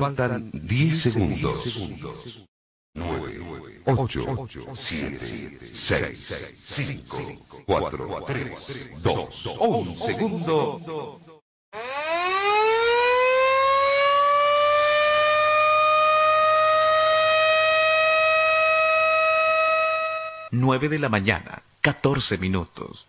Faltan 10 segundos. 9, 8, 7, 6, 5, 4, 3, 2, 1 segundo. Nueve de la mañana, 14 minutos.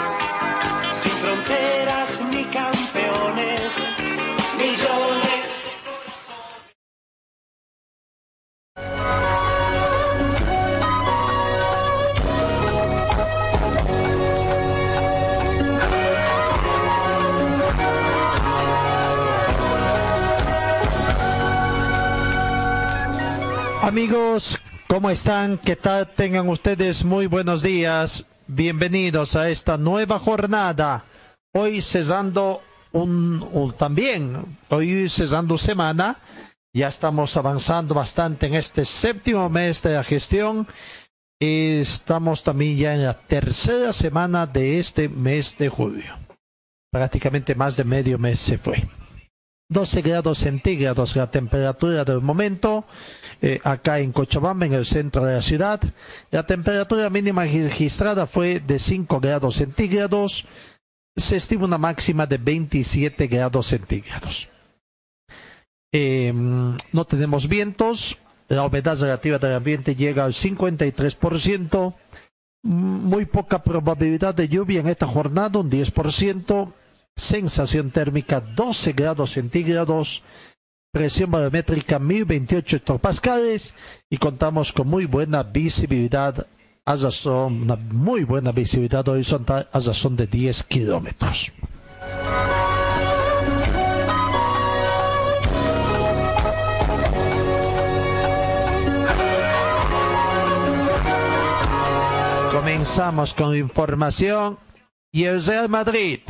Amigos, ¿cómo están? ¿Qué tal? Tengan ustedes muy buenos días. Bienvenidos a esta nueva jornada. Hoy cesando un, un- también, hoy cesando semana. Ya estamos avanzando bastante en este séptimo mes de la gestión. Estamos también ya en la tercera semana de este mes de julio. Prácticamente más de medio mes se fue. 12 grados centígrados la temperatura del momento eh, acá en Cochabamba, en el centro de la ciudad. La temperatura mínima registrada fue de 5 grados centígrados. Se estima una máxima de 27 grados centígrados. Eh, no tenemos vientos. La humedad relativa del ambiente llega al 53%. Muy poca probabilidad de lluvia en esta jornada, un 10%. Sensación térmica 12 grados centígrados presión barométrica 1028 hectopascales y contamos con muy buena visibilidad a razón, una muy buena visibilidad horizontal a razón de 10 kilómetros. Comenzamos con información y el Real Madrid,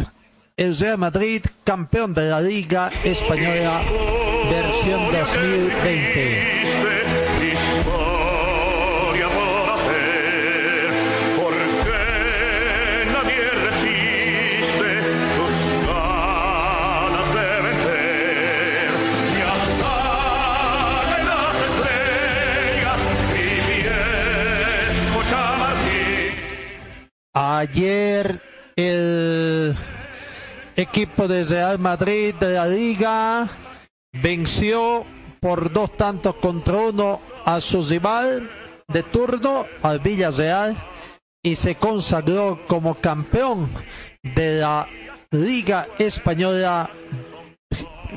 el Real Madrid campeón de la Liga Española versión 2020. historia por hacer, porque nadie resiste tus ganas de vencer. Ya salen las estrellas y viejo Chamartín. Ayer el equipo de Real Madrid de la Liga venció por dos tantos contra uno a su rival de turno, al Villarreal, y se consagró como campeón de la Liga Española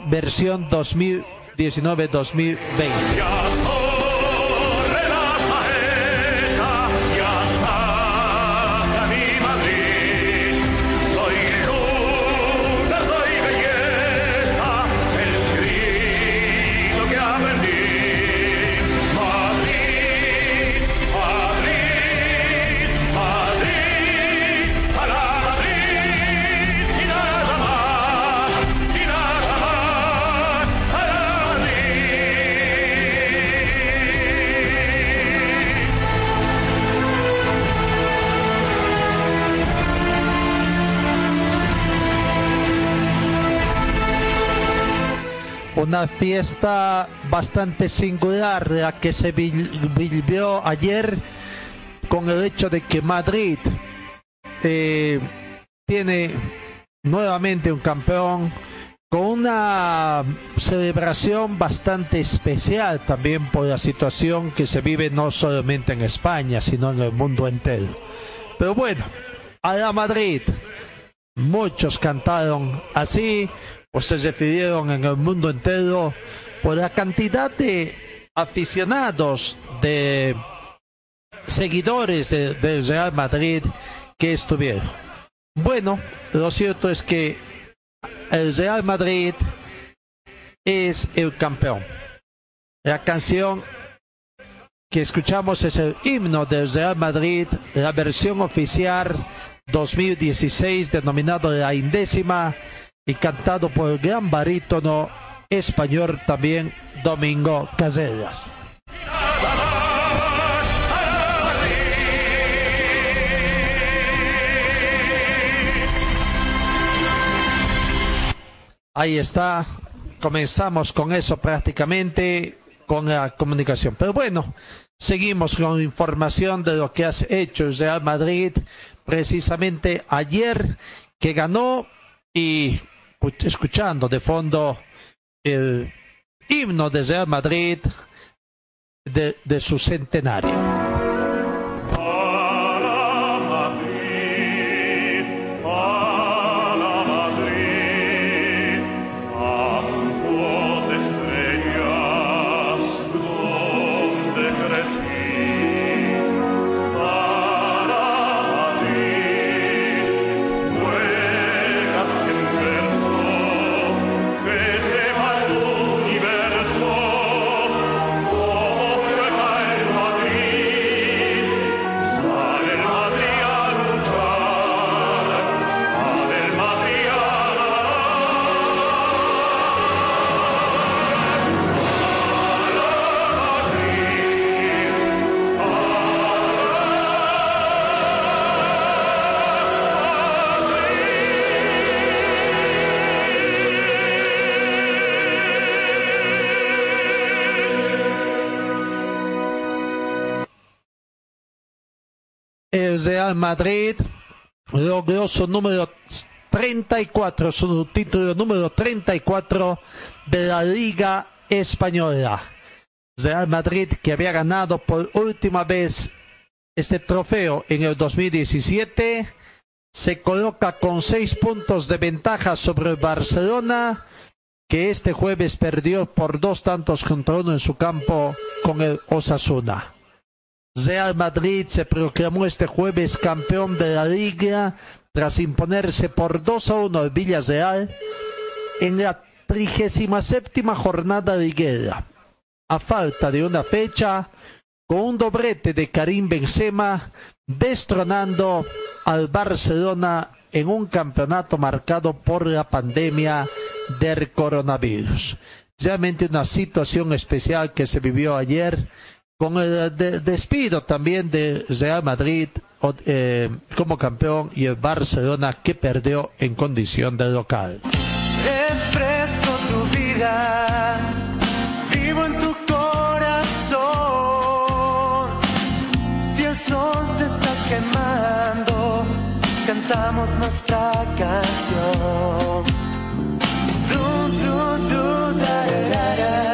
versión 2019-2020. Una fiesta bastante singular la que se vi- vivió ayer con el hecho de que Madrid eh, tiene nuevamente un campeón con una celebración bastante especial también por la situación que se vive no solamente en España sino en el mundo entero. Pero bueno a la Madrid muchos cantaron así o se refirieron en el mundo entero por la cantidad de aficionados, de seguidores de- del Real Madrid que estuvieron. Bueno, lo cierto es que el Real Madrid es el campeón. La canción que escuchamos es el himno del Real Madrid, la versión oficial 2016 denominado La Indécima y cantado por el gran barítono español también Domingo Casellas. Ahí está, comenzamos con eso prácticamente, con la comunicación. Pero bueno, seguimos con información de lo que has hecho el Real Madrid precisamente ayer que ganó y escuchando de fondo el himno de Real Madrid de, de su centenario. Real Madrid logró su número 34, su título número 34 de la Liga Española. Real Madrid que había ganado por última vez este trofeo en el 2017 se coloca con seis puntos de ventaja sobre el Barcelona que este jueves perdió por dos tantos contra uno en su campo con el Osasuna. Real Madrid se proclamó este jueves campeón de la liga tras imponerse por 2 a 1 al Villarreal en la 37 jornada liguera. A falta de una fecha, con un doblete de Karim Benzema, destronando al Barcelona en un campeonato marcado por la pandemia del coronavirus. Realmente una situación especial que se vivió ayer con el de- despido también de Real Madrid eh, como campeón y el Barcelona que perdió en condición de local. Refresco tu vida, vivo en tu corazón. Si el sol te está quemando, cantamos nuestra canción. Du, du, du, da, da, da,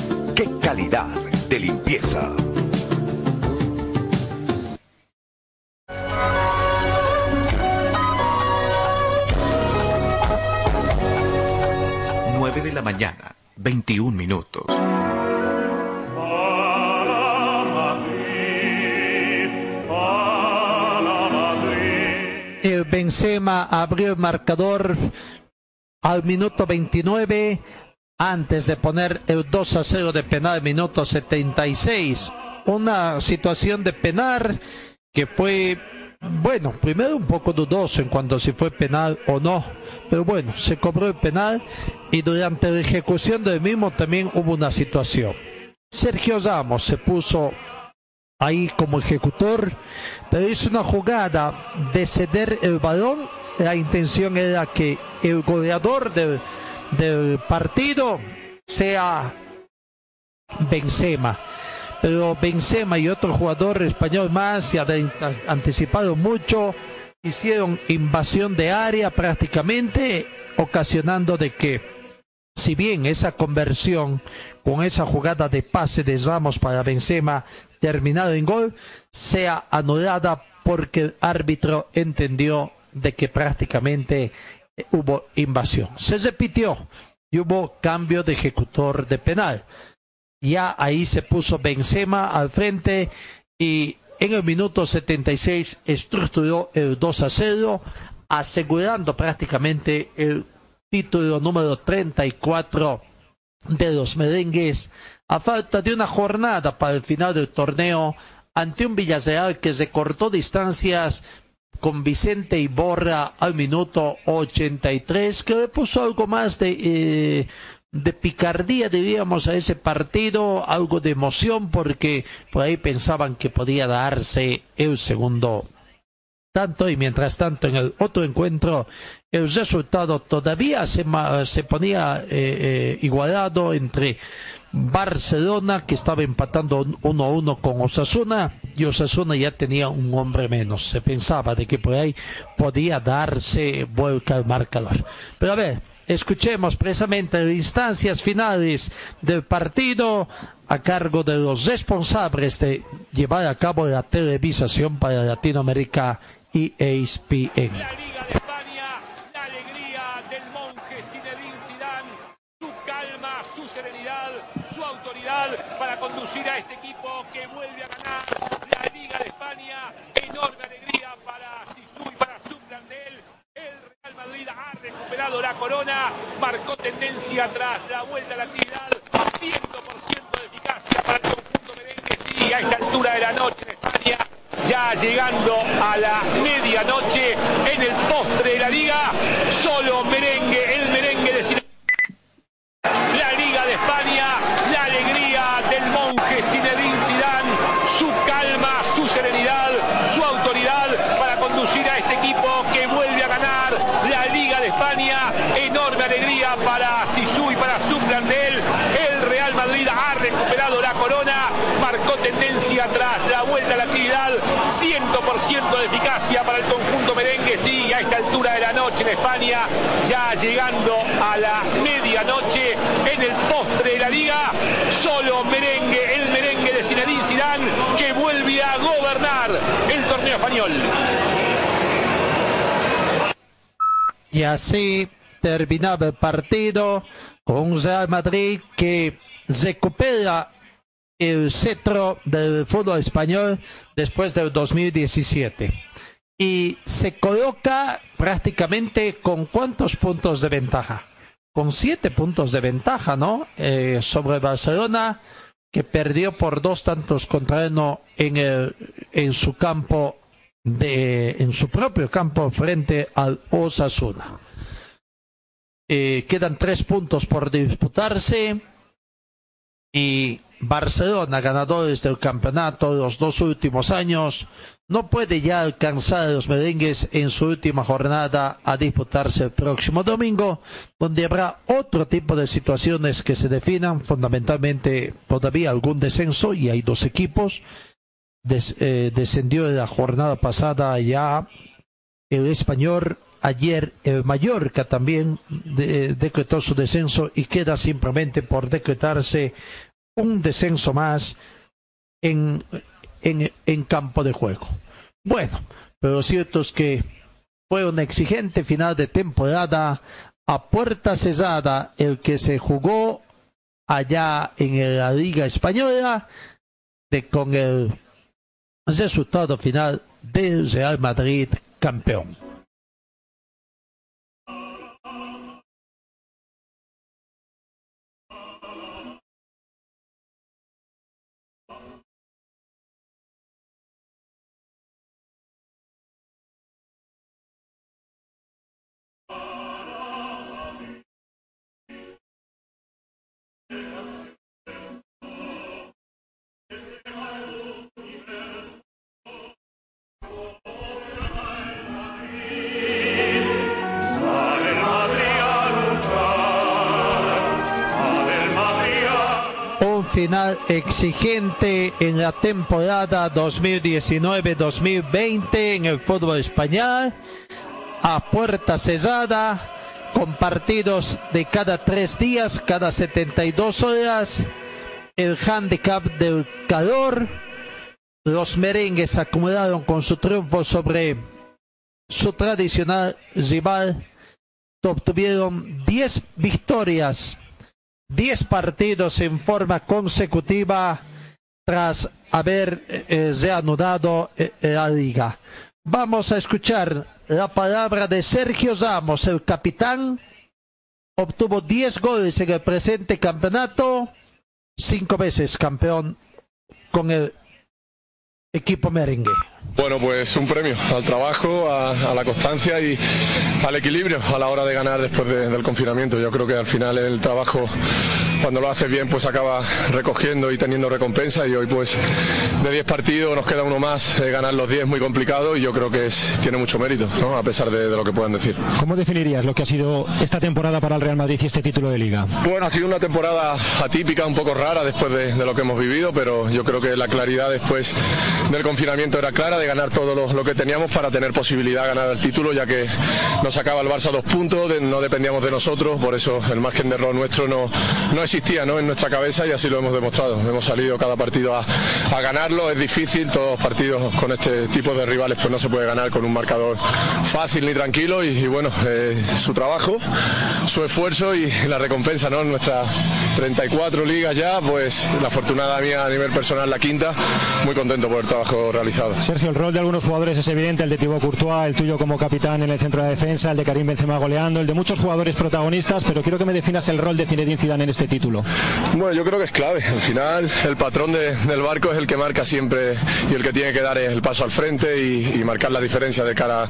¡Qué calidad de limpieza! Nueve de la mañana, 21 minutos. El Benzema abrió el marcador al minuto 29 antes de poner el 2 a 0 de penal minuto 76. Una situación de penal que fue, bueno, primero un poco dudoso en cuanto si fue penal o no, pero bueno, se cobró el penal y durante la ejecución del mismo también hubo una situación. Sergio Ramos se puso ahí como ejecutor, pero hizo una jugada de ceder el balón. La intención era que el goleador del, del partido sea Benzema. pero Benzema y otro jugador español más se han anticipado mucho, hicieron invasión de área prácticamente, ocasionando de que, si bien esa conversión con esa jugada de pase de Ramos para Benzema terminado en gol, sea anulada porque el árbitro entendió de que prácticamente hubo invasión. Se repitió y hubo cambio de ejecutor de penal. Ya ahí se puso Benzema al frente y en el minuto 76 estructuró el 2 a 0, asegurando prácticamente el título número 34 de los merengues a falta de una jornada para el final del torneo ante un Villarreal que se cortó distancias con Vicente Iborra al minuto 83, que le puso algo más de, eh, de picardía, diríamos, a ese partido, algo de emoción, porque por ahí pensaban que podía darse el segundo tanto y mientras tanto en el otro encuentro el resultado todavía se, se ponía eh, eh, igualado entre Barcelona que estaba empatando uno a uno con Osasuna y Osasuna ya tenía un hombre menos. Se pensaba de que por ahí podía darse vuelta al marcador. Pero a ver, escuchemos precisamente las instancias finales del partido a cargo de los responsables de llevar a cabo la televisación para Latinoamérica y ESPN. Ha recuperado la corona, marcó tendencia tras la vuelta a la actividad. 100% de eficacia para el conjunto merengue. Sí, a esta altura de la noche en España ya llegando a la medianoche en el postre de la liga. Solo merengue, el merengue de la Liga de España, la alegría del monje Zinedine Zidane, su calma, su serenidad, su autoridad para conducir a este equipo que vuelve a ganar la Liga de España. Alegría para Sisu y para Sublandel. El Real Madrid ha recuperado la corona, marcó tendencia tras la vuelta a la actividad, 100% de eficacia para el conjunto merengue, sí, a esta altura de la noche en España, ya llegando a la medianoche en el postre de la liga, solo merengue, el merengue de Zinedine Zidane que vuelve a gobernar el torneo español. Y así terminaba el partido con un Real Madrid que recupera el cetro del fútbol español después del 2017 y se coloca prácticamente con cuántos puntos de ventaja con siete puntos de ventaja no eh, sobre Barcelona que perdió por dos tantos contra uno en el en su campo de en su propio campo frente al Osasuna eh, quedan tres puntos por disputarse y Barcelona, ganadores del campeonato de los dos últimos años, no puede ya alcanzar a los merengues en su última jornada a disputarse el próximo domingo, donde habrá otro tipo de situaciones que se definan, fundamentalmente todavía algún descenso, y hay dos equipos. Des, eh, descendió de la jornada pasada ya el español ayer el Mallorca también de, decretó su descenso y queda simplemente por decretarse un descenso más en, en, campo de juego. Bueno, pero lo cierto es que fue un exigente final de temporada a puerta cerrada el que se jugó allá en la Liga Española de, con el resultado final del Real Madrid campeón. Exigente en la temporada 2019-2020 en el fútbol español, a puerta cerrada, con partidos de cada tres días, cada 72 horas, el handicap del calor, los merengues acumularon con su triunfo sobre su tradicional rival, obtuvieron 10 victorias 10 partidos en forma consecutiva tras haber eh, reanudado eh, la liga. Vamos a escuchar la palabra de Sergio Ramos, el capitán. Obtuvo 10 goles en el presente campeonato, cinco veces campeón con el equipo merengue. Bueno, pues un premio al trabajo, a, a la constancia y al equilibrio a la hora de ganar después de- del confinamiento. Yo creo que al final el trabajo, cuando lo haces bien, pues acaba recogiendo y teniendo recompensa. Y hoy, pues, de 10 partidos nos queda uno más. Eh, ganar los 10 es muy complicado y yo creo que es- tiene mucho mérito, ¿no? a pesar de, de lo que puedan decir. ¿Cómo definirías lo que ha sido esta temporada para el Real Madrid y este título de liga? Bueno, ha sido una temporada atípica, un poco rara después de, de lo que hemos vivido, pero yo creo que la claridad después del confinamiento era clara de ganar todo lo, lo que teníamos para tener posibilidad de ganar el título, ya que nos sacaba el Barça dos puntos, no dependíamos de nosotros, por eso el margen de error nuestro no, no existía ¿no? en nuestra cabeza y así lo hemos demostrado. Hemos salido cada partido a, a ganarlo, es difícil, todos los partidos con este tipo de rivales pues no se puede ganar con un marcador fácil ni tranquilo y, y bueno, eh, su trabajo, su esfuerzo y la recompensa, ¿no? Nuestras 34 ligas ya, pues la afortunada mía a nivel personal la quinta, muy contento por el trabajo realizado. El rol de algunos jugadores es evidente, el de Thibaut Courtois, el tuyo como capitán en el centro de defensa, el de Karim Benzema goleando, el de muchos jugadores protagonistas, pero quiero que me definas el rol de Zinedine Zidane en este título. Bueno, yo creo que es clave. Al final, el patrón de- del barco es el que marca siempre y el que tiene que dar el paso al frente y, y marcar la diferencia de cara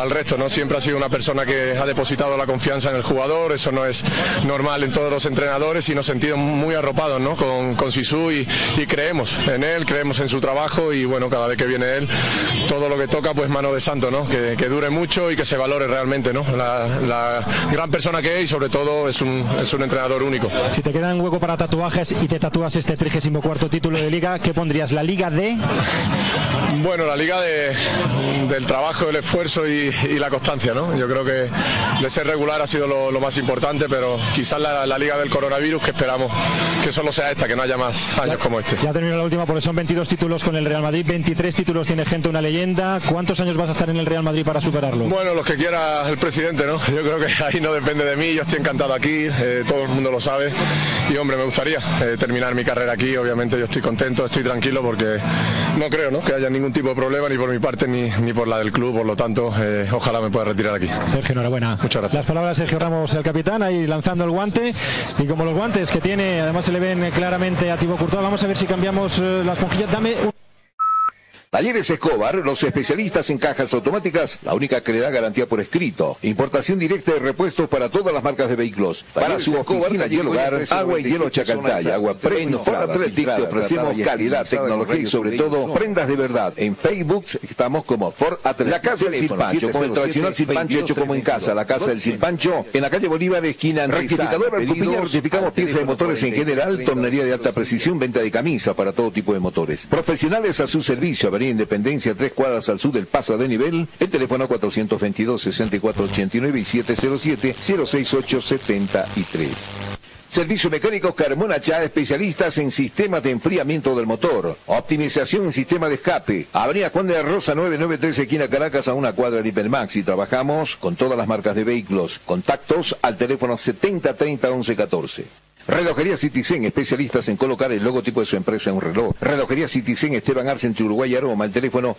al resto. ¿no? Siempre ha sido una persona que ha depositado la confianza en el jugador. Eso no es normal en todos los entrenadores y nos sentimos muy arropados ¿no? con, con Sisu y, y creemos en él, creemos en su trabajo y bueno, cada vez que viene él, todo lo que toca, pues mano de santo, ¿no? que, que dure mucho y que se valore realmente ¿no? la, la gran persona que es y sobre todo es un, es un entrenador único. Si te queda un hueco para tatuajes y te tatúas este 34 título de liga, ¿qué pondrías? ¿La liga de...? Bueno, la liga de- del trabajo, el esfuerzo y, y la constancia, ¿no? Yo creo que de ser regular ha sido lo, lo más importante, pero quizás la, la liga del coronavirus que esperamos que solo sea esta, que no haya más años como este. Ya termino la última porque son 22 títulos con el Real Madrid, 23 títulos tiene gente, una leyenda. ¿Cuántos años vas a estar en el Real Madrid para superarlo? Bueno, los que quiera el presidente, ¿no? Yo creo que ahí no depende de mí, yo estoy encantado aquí, eh, todo el mundo lo sabe y hombre, me gustaría eh, terminar mi carrera aquí, obviamente yo estoy contento, estoy tranquilo porque no creo ¿no? que haya ningún tipo de problema ni por mi parte ni, ni por la del club, por lo tanto, eh, ojalá me pueda retirar aquí. Sergio, enhorabuena. Muchas gracias. Las palabras de Sergio Ramos, el capitán, ahí lanzando el guante. Y como los guantes que tiene, además se le ven claramente a Thibaut Courtois, vamos a ver si cambiamos las esponjillas. Dame un... Talleres Escobar, los especialistas en cajas automáticas, la única que le da garantía por escrito. Importación directa de repuestos para todas las marcas de vehículos. Para su oficina y hogar, agua y hielo Chacantay, agua premium. Athletic te ofrecemos calidad, tecnología y sobre todo prendas de verdad. En Facebook estamos como Ford Athletic. La Casa del Silpancho, con el tradicional silpancho hecho como en casa. La Casa del Silpancho, en la calle Bolívar, esquina Rectificador Alcopiña, rectificamos piezas de motores en general, tornería de alta precisión, venta de camisa para todo tipo de motores. Profesionales a su servicio, Independencia, tres cuadras al sur del paso de nivel, el teléfono 422-6489 y 707-06873. Servicio mecánico Carmona Chá, especialistas en sistemas de enfriamiento del motor, optimización en sistema de escape. Avenida Juan de Rosa 993, esquina Caracas, a una cuadra de Hipermax. Y trabajamos con todas las marcas de vehículos. Contactos al teléfono 70 30 11 14. Relojería Citizen, especialistas en colocar el logotipo de su empresa en un reloj. Relojería Citizen, Esteban Arce, entre Uruguay y Aroma, el teléfono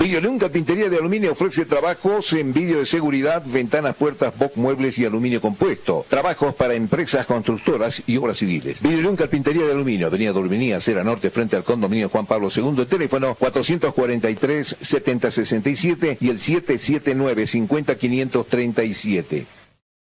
422-0371. Videolum Carpintería de Aluminio ofrece trabajos en vídeo de seguridad, ventanas, puertas, box, muebles y aluminio compuesto. Trabajos para empresas constructoras y obras civiles. Videolum Carpintería de Aluminio, Avenida Dorminía, Acera Norte, frente al condominio Juan Pablo II, el teléfono 443-7067 y el 779-50537.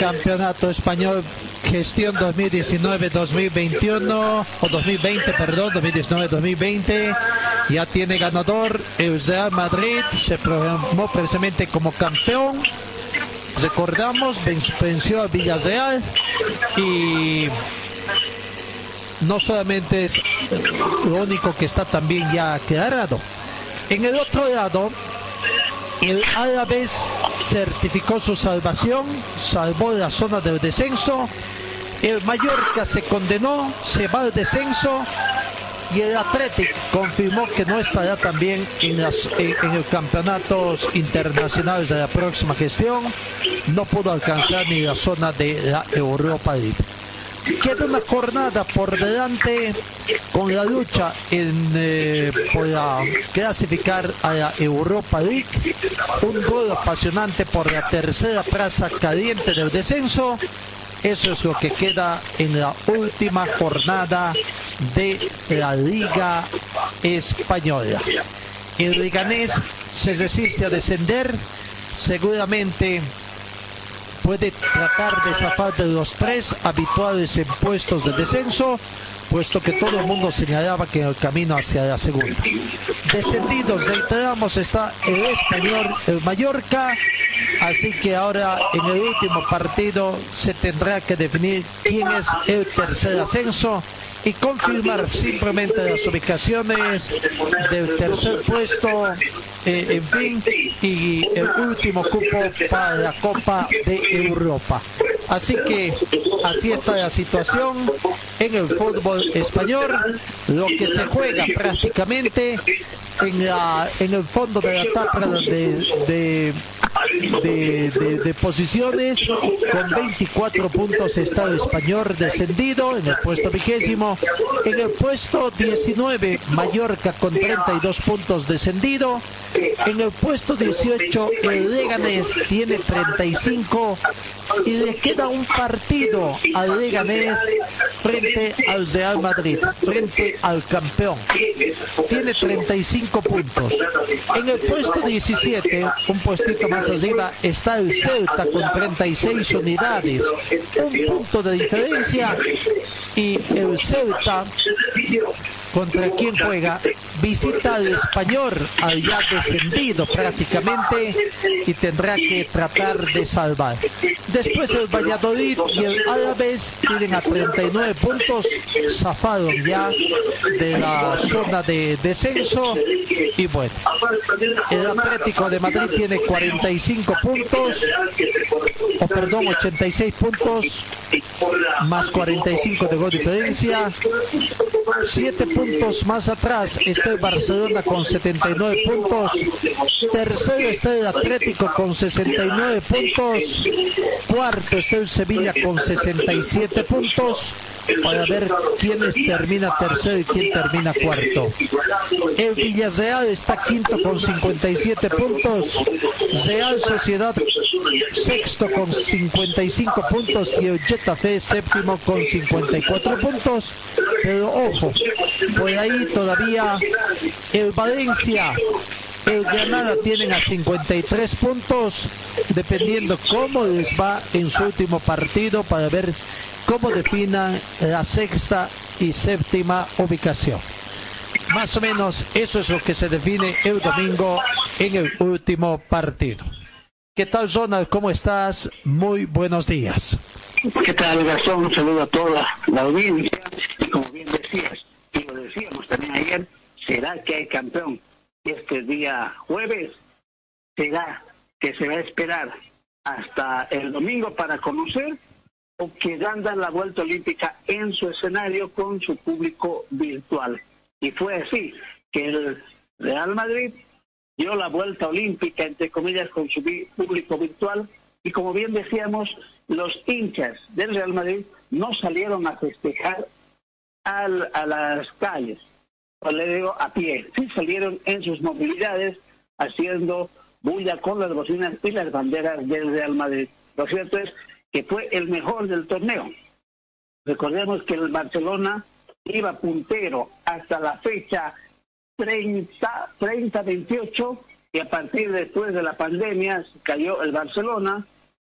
Campeonato español gestión 2019-2021 o 2020, perdón, 2019-2020 ya tiene ganador el Real Madrid. Se proclamó precisamente como campeón. Recordamos venció a Villarreal y no solamente es lo único que está también ya quedado en el otro lado el Alavés certificó su salvación, salvó la zona del descenso. El Mallorca se condenó, se va al descenso. Y el Athletic confirmó que no estará también en, las, en, en los campeonatos internacionales de la próxima gestión. No pudo alcanzar ni la zona de la Europa League. Queda una jornada por delante con la lucha en, eh, por la clasificar a la Europa League. Un duelo apasionante por la tercera plaza caliente del descenso. Eso es lo que queda en la última jornada de la Liga Española. El Liganés se resiste a descender. Seguramente puede tratar de zafar de los tres habituales en puestos de descenso, puesto que todo el mundo señalaba que en el camino hacia la segunda. Descendidos, reiteramos, está el español, el Mallorca, así que ahora en el último partido se tendrá que definir quién es el tercer ascenso y confirmar simplemente las ubicaciones del tercer puesto, eh, en fin, y el último cupo para la Copa de Europa. Así que así está la situación en el fútbol español, lo que se juega prácticamente en, la, en el fondo de la tabla de, de de, de, posiciones. Con 24 puntos está el español descendido en el puesto vigésimo. En el puesto 19, Mallorca con 32 puntos descendido. En el puesto 18, el Leganés tiene 35 y le queda un partido al Leganés frente al Real Madrid, frente al campeón. Tiene 35 puntos. En el puesto 17, un puestito más arriba, está el Celta con 36 unidades. Un punto de diferencia y el Celta contra quien juega visita al español al ya descendido prácticamente y tendrá que tratar de salvar. Después el Valladolid y el Alavés tienen a 39 puntos zafaron ya de la zona de descenso. Y bueno el Atlético de Madrid tiene 45 puntos o perdón 86 puntos más 45 de gol diferencia 7 puntos más atrás está el Barcelona con 79 puntos. Tercero está el Atlético con 69 puntos. Cuarto está el Sevilla con 67 puntos. Para ver quiénes termina tercero y quién termina cuarto. El Villarreal está quinto con 57 puntos. Real Sociedad sexto con 55 puntos y el Getafe séptimo con 54 puntos. Pero ojo, por ahí todavía el Valencia el Granada tienen a 53 puntos, dependiendo cómo les va en su último partido para ver cómo definan la sexta y séptima ubicación. Más o menos eso es lo que se define el domingo en el último partido. ¿Qué tal, Ronald? ¿Cómo estás? Muy buenos días. ¿Qué tal, Gastón? Un saludo a toda la audiencia. Y como bien decías, y lo decíamos también ayer, ¿será que hay campeón este día jueves? ¿Será que se va a esperar hasta el domingo para conocer? ¿O que dan la vuelta olímpica en su escenario con su público virtual? Y fue así que el Real Madrid dio la vuelta olímpica, entre comillas, con su público virtual. Y como bien decíamos, los hinchas del Real Madrid no salieron a festejar al- a las calles, o le digo a pie. Sí salieron en sus movilidades haciendo bulla con las bocinas y las banderas del Real Madrid. Lo cierto es que fue el mejor del torneo. Recordemos que el Barcelona iba puntero hasta la fecha 30, 30-28 y a partir después de la pandemia cayó el Barcelona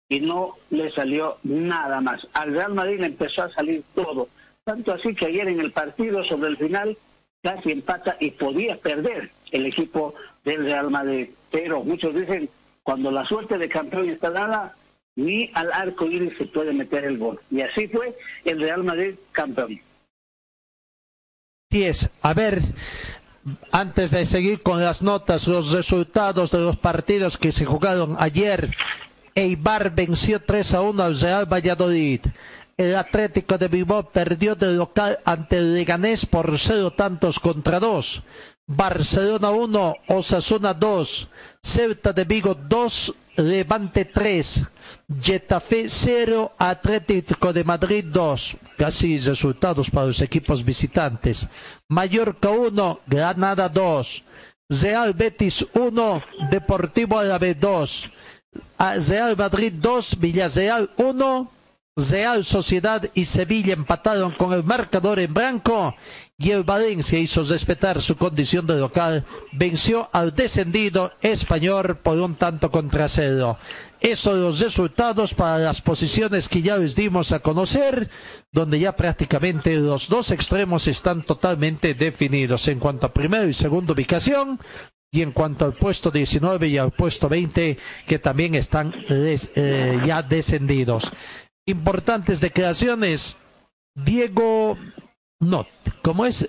y no le salió nada más. Al Real Madrid empezó a salir todo. Tanto así que ayer en el partido sobre el final casi empata y podía perder el equipo del Real Madrid. Pero muchos dicen, cuando la suerte de campeón está dada, ni al arco iris se puede meter el gol. Y así fue el Real Madrid campeón. Así es. A ver, antes de seguir con las notas, los resultados de los partidos que se jugaron ayer. Eibar venció 3 a 1 al Real Valladolid. El Atlético de Bilbao perdió de local ante el Leganés por cero tantos contra dos. Barcelona 1, Osasuna 2, Celta de Vigo 2, Levante 3, Getafe 0, Atlético de Madrid 2. Casi resultados para los equipos visitantes. Mallorca 1, Granada 2, Real Betis 1, Deportivo Árabe 2, a- Real Madrid 2, Villarreal 1, Real Sociedad y Sevilla empataron con el marcador en blanco y el Valencia hizo respetar su condición de local, venció al descendido español por un tanto contra cero. Esos los resultados para las posiciones que ya les dimos a conocer, donde ya prácticamente los dos extremos están totalmente definidos en cuanto a primera y segunda ubicación y en cuanto al puesto 19 y al puesto 20 que también están eh, ya descendidos. Importantes declaraciones. Diego no, ¿cómo es?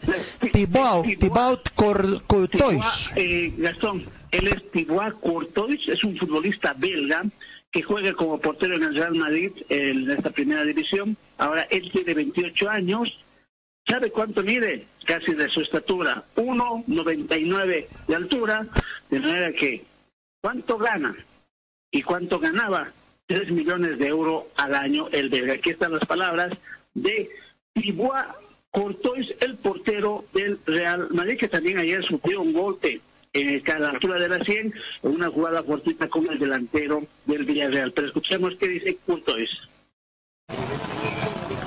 Thibaut, Thibaut Courtois. Eh, Gastón, él es Thibaut Courtois, es un futbolista belga que juega como portero en el Real Madrid en esta primera división. Ahora él tiene 28 años. ¿Sabe cuánto mide? Casi de su estatura. 1,99 de altura. De manera que, ¿cuánto gana? ¿Y cuánto ganaba? 3 millones de euros al año el belga. Aquí están las palabras de Thibaut Courtois, el portero del Real Madrid, que también ayer sufrió un golpe en a la altura de la 100 en una jugada fortuita con el delantero del Villarreal. Pero escuchemos qué dice Courtois.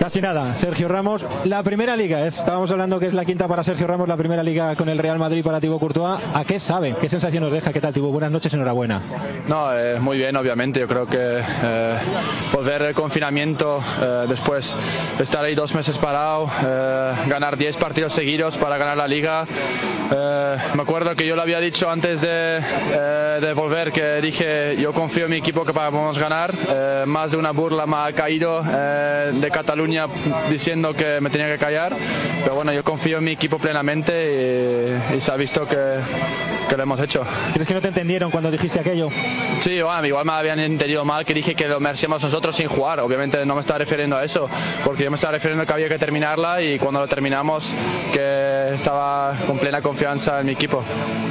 Casi nada, Sergio Ramos. La primera liga, es- estábamos hablando que es la quinta para Sergio Ramos, la primera liga con el Real Madrid para Thibaut Courtois. ¿A qué sabe? ¿Qué sensación nos deja? ¿Qué tal, Thibaut? Buenas noches, enhorabuena. No, eh, muy bien, obviamente. Yo creo que eh, el confinamiento, eh, después de estar ahí dos meses parado, eh, ganar 10 partidos seguidos para ganar la liga. Eh, me acuerdo que yo lo había dicho antes de, de volver, que dije yo confío en mi equipo que podemos ganar. Más de una burla me ha caído de Cataluña diciendo que me tenía que callar. Pero bueno, yo confío en mi equipo plenamente y, y se ha visto que, que lo hemos hecho. ¿Crees que no te entendieron cuando dijiste aquello? Sí, bueno, igual me habían entendido mal que dije que lo merecíamos nosotros sin jugar. Obviamente no me estaba refiriendo a eso, porque yo me estaba refiriendo que había que terminarla y cuando lo terminamos que estaba con plena confianza en mi equipo.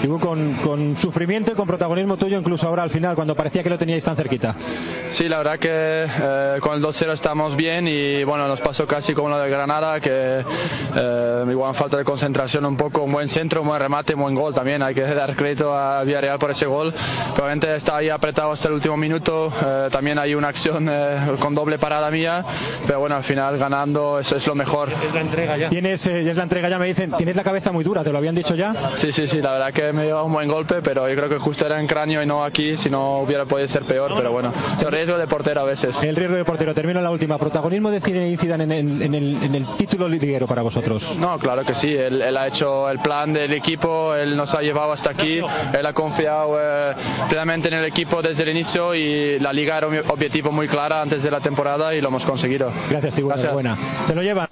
Thibaut, con, con sufrimiento y con protagonismo tuyo, incluso ahora al final, cuando parecía que lo teníais tan cerquita. Sí, la verdad que eh, con el 2-0 estamos bien y bueno, nos pasó casi como lo de Granada, que eh, igual falta de concentración un poco, un buen centro, un buen remate, un buen gol también. Hay que dar crédito a Villarreal por ese gol. Probablemente está ahí apretado hasta el último minuto. eh, también hay una acción eh, con doble parada mía, pero bueno, al final ganando eso es lo mejor. Es la entrega ya. Tienes, eh, ya es la entrega ya, me dicen, tienes la cabeza muy dura, ¿te lo habían dicho ya? Sí, sí, sí, la verdad que me dio un buen golpe, pero yo creo que justo era en cráneo y no aquí, si no hubiera podido ser peor, pero bueno, el riesgo de portero a veces. El riesgo de portero, termino la última. Protagonismo de Zinedine Zidane en el, en el, en el título liguero para vosotros. No, claro que sí, él, él ha hecho el plan del equipo, él nos ha llevado hasta aquí, él ha confiado eh, plenamente en el equipo desde el inicio y la liga era un objetivo muy clara antes de la temporada y lo hemos conseguido. Gracias, Tiburón, enhorabuena. Se lo llevan.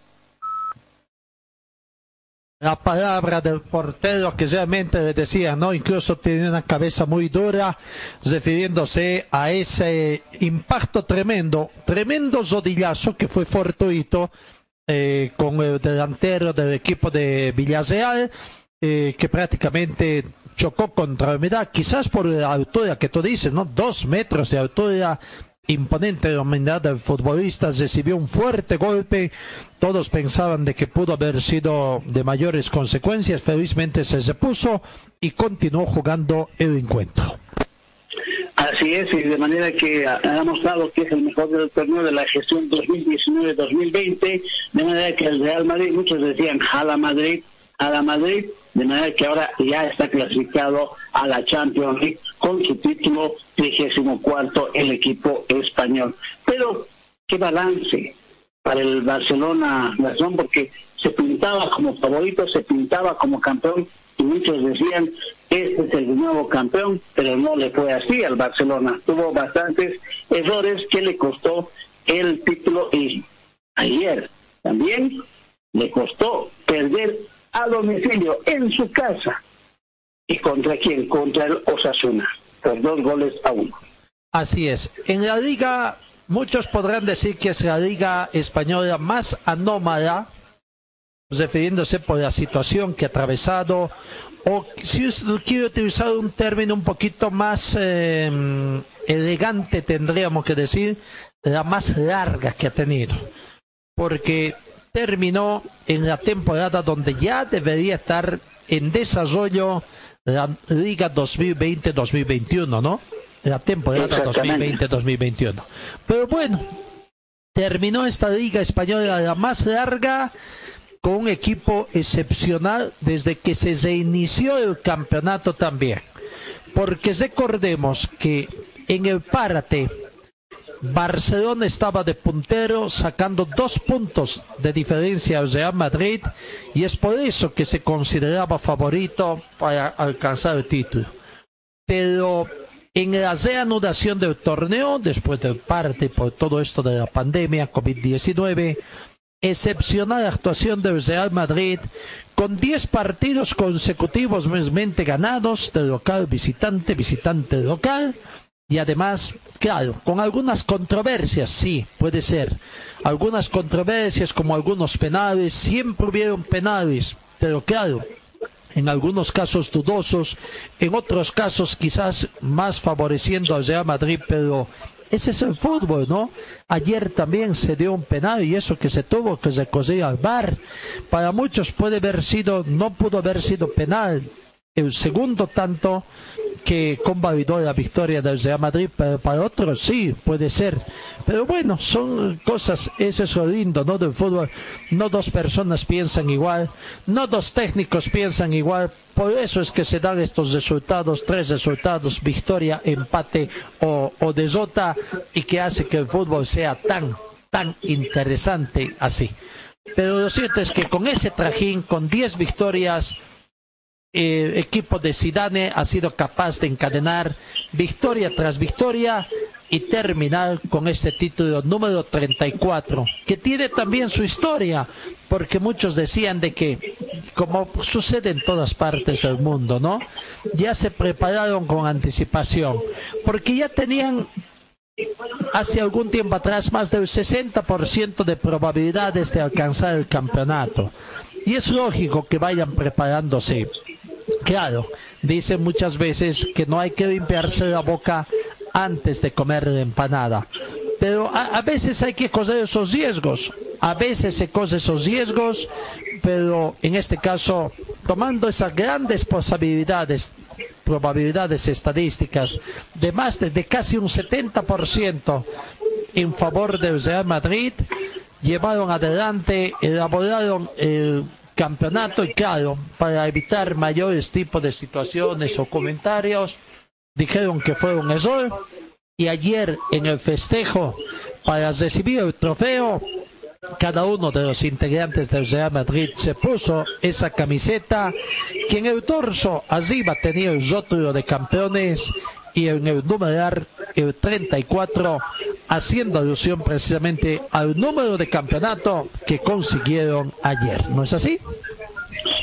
La palabra del portero que realmente le decía, ¿no? Incluso tiene una cabeza muy dura, refiriéndose a ese impacto tremendo, tremendo rodillazo que fue fortuito eh, con el delantero del equipo de Villarreal, eh, que prácticamente chocó contra Humedad, quizás por la altura que tú dices, ¿no? Dos metros de altura, imponente la humedad del futbolista, recibió un fuerte golpe, todos pensaban de que pudo haber sido de mayores consecuencias, felizmente se repuso y continuó jugando el encuentro. Así es, y de manera que ha demostrado que es el mejor del torneo de la gestión 2019-2020, de manera que el Real Madrid, muchos decían a la Madrid, a la Madrid, de manera que ahora ya está clasificado a la Champions League con su título 34 el equipo español. Pero, ¿qué balance para el Barcelona, Gastón? Porque se pintaba como favorito, se pintaba como campeón y muchos decían este es el nuevo campeón, pero no le fue así al Barcelona. Tuvo bastantes errores que le costó el título y ayer también le costó perder a domicilio en su casa. ¿Y contra quién? Contra el Osasuna, por dos goles a uno. Así es. En la liga, muchos podrán decir que es la liga española más anómala, refiriéndose por la situación que ha atravesado, o si quiere utilizar un término un poquito más eh, elegante, tendríamos que decir, la más larga que ha tenido. Porque terminó en la temporada donde ya debería estar en desarrollo la Liga 2020-2021, ¿no? La temporada Exactamente. 2020-2021. Pero bueno, terminó esta Liga Española la más larga con un equipo excepcional desde que se reinició el campeonato también. Porque recordemos que en el párate Barcelona estaba de puntero sacando dos puntos de diferencia al Real Madrid y es por eso que se consideraba favorito para alcanzar el título. Pero en la reanudación del torneo, después del parte por todo esto de la pandemia COVID-19, excepcional actuación del Real Madrid con 10 partidos consecutivos mesmente ganados de local visitante, visitante local y además, claro, con algunas controversias, sí, puede ser. Algunas controversias como algunos penales, siempre hubieron penales, pero claro, en algunos casos dudosos, en otros casos quizás más favoreciendo al Real Madrid, pero ese es el fútbol, ¿no? Ayer también se dio un penal y eso que se tuvo que recurrir al VAR. Para muchos puede haber sido, no pudo haber sido penal. El segundo tanto que convalidó la victoria del Real Madrid, pero para otros sí, puede ser. Pero bueno, son cosas, eso es lo lindo, ¿no? Del fútbol. No dos personas piensan igual, no dos técnicos piensan igual. Por eso es que se dan estos resultados, tres resultados, victoria, empate o, o derrota, y que hace que el fútbol sea tan, tan interesante así. Pero lo cierto es que con ese trajín, con 10 victorias, el equipo de Zidane ha sido capaz de encadenar victoria tras victoria y terminar con este título número 34, que tiene también su historia, porque muchos decían de que, como sucede en todas partes del mundo, ¿no? Ya se prepararon con anticipación, porque ya tenían hace algún tiempo atrás más del 60% de probabilidades de alcanzar el campeonato. Y es lógico que vayan preparándose. Claro, dicen muchas veces que no hay que limpiarse la boca antes de comer la empanada. Pero a, veces hay que coger esos riesgos. A veces se coge esos riesgos, pero en este caso, tomando esas grandes posibilidades, probabilidades estadísticas de más de, de casi un 70% en favor del Real Madrid, llevaron adelante, elaboraron el campeonato y claro, para evitar mayores tipos de situaciones o comentarios, dijeron que fue un error y ayer en el festejo para recibir el trofeo, cada uno de los integrantes del Real Madrid se puso esa camiseta que en el torso arriba tenía el rótulo de campeones y en el numerar el 34 haciendo alusión precisamente al número de campeonato que consiguieron ayer. ¿No es así?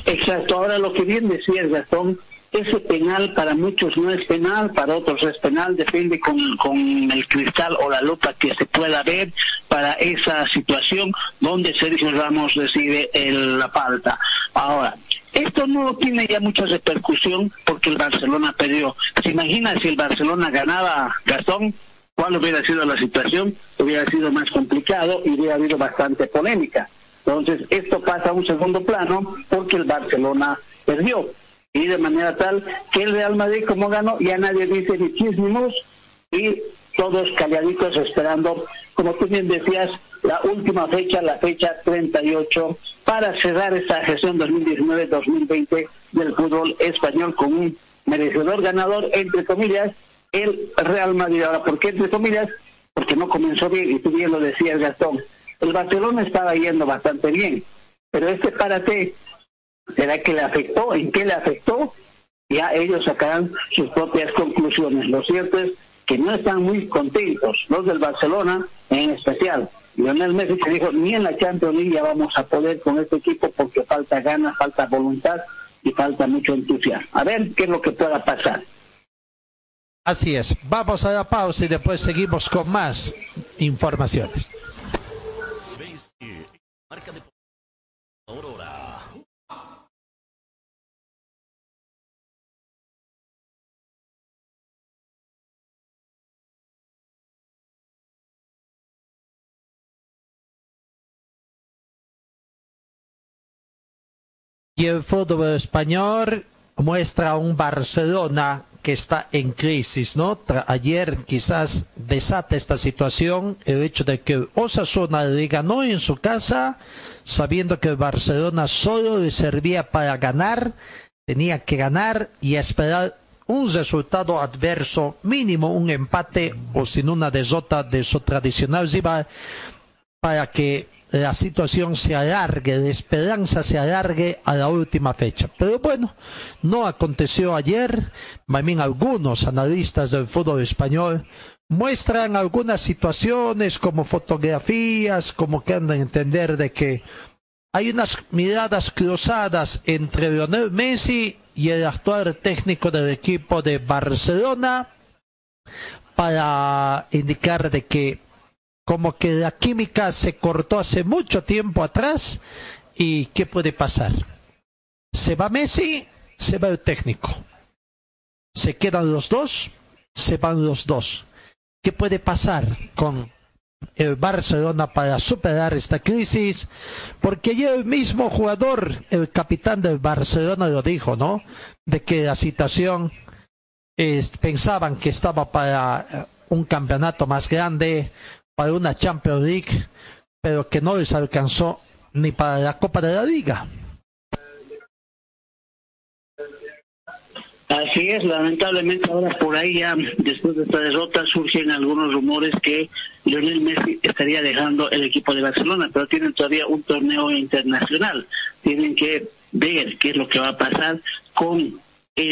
Exacto, ahora lo que bien decías, Gastón, ese penal para muchos no es penal, para otros es penal, depende con, con el cristal o la lupa que se pueda ver para esa situación donde Sergio Ramos recibe el- la falta. Ahora, Esto no tiene ya mucha repercusión porque el Barcelona perdió. ¿Se imagina si el Barcelona ganaba Gastón? ¿Cuál hubiera sido la situación? Hubiera sido más complicado y hubiera habido bastante polémica. Entonces, esto pasa a un segundo plano porque el Barcelona perdió. Y de manera tal que el Real Madrid, como ganó, ya nadie dice ni chis ni mus, y todos calladitos esperando, como tú bien decías, la última fecha, la fecha 38, para cerrar esta gestión 2019-2020 del fútbol español con un merecedor ganador, entre comillas, el Real Madrid. Ahora, ¿por qué entre comillas? Porque no comenzó bien, y tú bien lo decías, Gastón. El Barcelona estaba yendo bastante bien, pero este parate, ¿será que le afectó? ¿En qué le afectó? Ya ellos sacarán sus propias conclusiones. Lo cierto es que no están muy contentos, los del Barcelona en especial. Lionel Messi que dijo, ni en la Champions League ya vamos a poder con este equipo porque falta ganas, falta voluntad y falta mucho entusiasmo. A ver qué es lo que pueda pasar. Así es. Vamos a la pausa y después seguimos con más informaciones. Y el fútbol español muestra un Barcelona que está en crisis, ¿no? Ayer quizás desata esta situación el hecho de que Osasuna le ganó en su casa, sabiendo que el Barcelona solo le servía para ganar, tenía que ganar y esperar un resultado adverso mínimo, un empate o sin una derrota de su tradicional rival para que la situación se alargue, la esperanza se alargue a la última fecha. Pero bueno, no aconteció ayer. Bien algunos analistas del fútbol español muestran algunas situaciones como fotografías, como que dan a entender de que hay unas miradas cruzadas entre Lionel Messi y el actual técnico del equipo de Barcelona para indicar de que como que la química se cortó hace mucho tiempo atrás y qué puede pasar. Se va Messi, se va el técnico. Se quedan los dos, se van los dos. ¿Qué puede pasar con el Barcelona para superar esta crisis? Porque ya el mismo jugador, el capitán del Barcelona lo dijo, ¿no? De que la situación pensaban que estaba para un campeonato más grande, para una Champions League, pero que no les alcanzó ni para la Copa de la Liga. Así es, lamentablemente ahora por ahí ya, después de esta derrota, surgen algunos rumores que Lionel Messi estaría dejando el equipo de Barcelona, pero tienen todavía un torneo internacional. Tienen que ver qué es lo que va a pasar con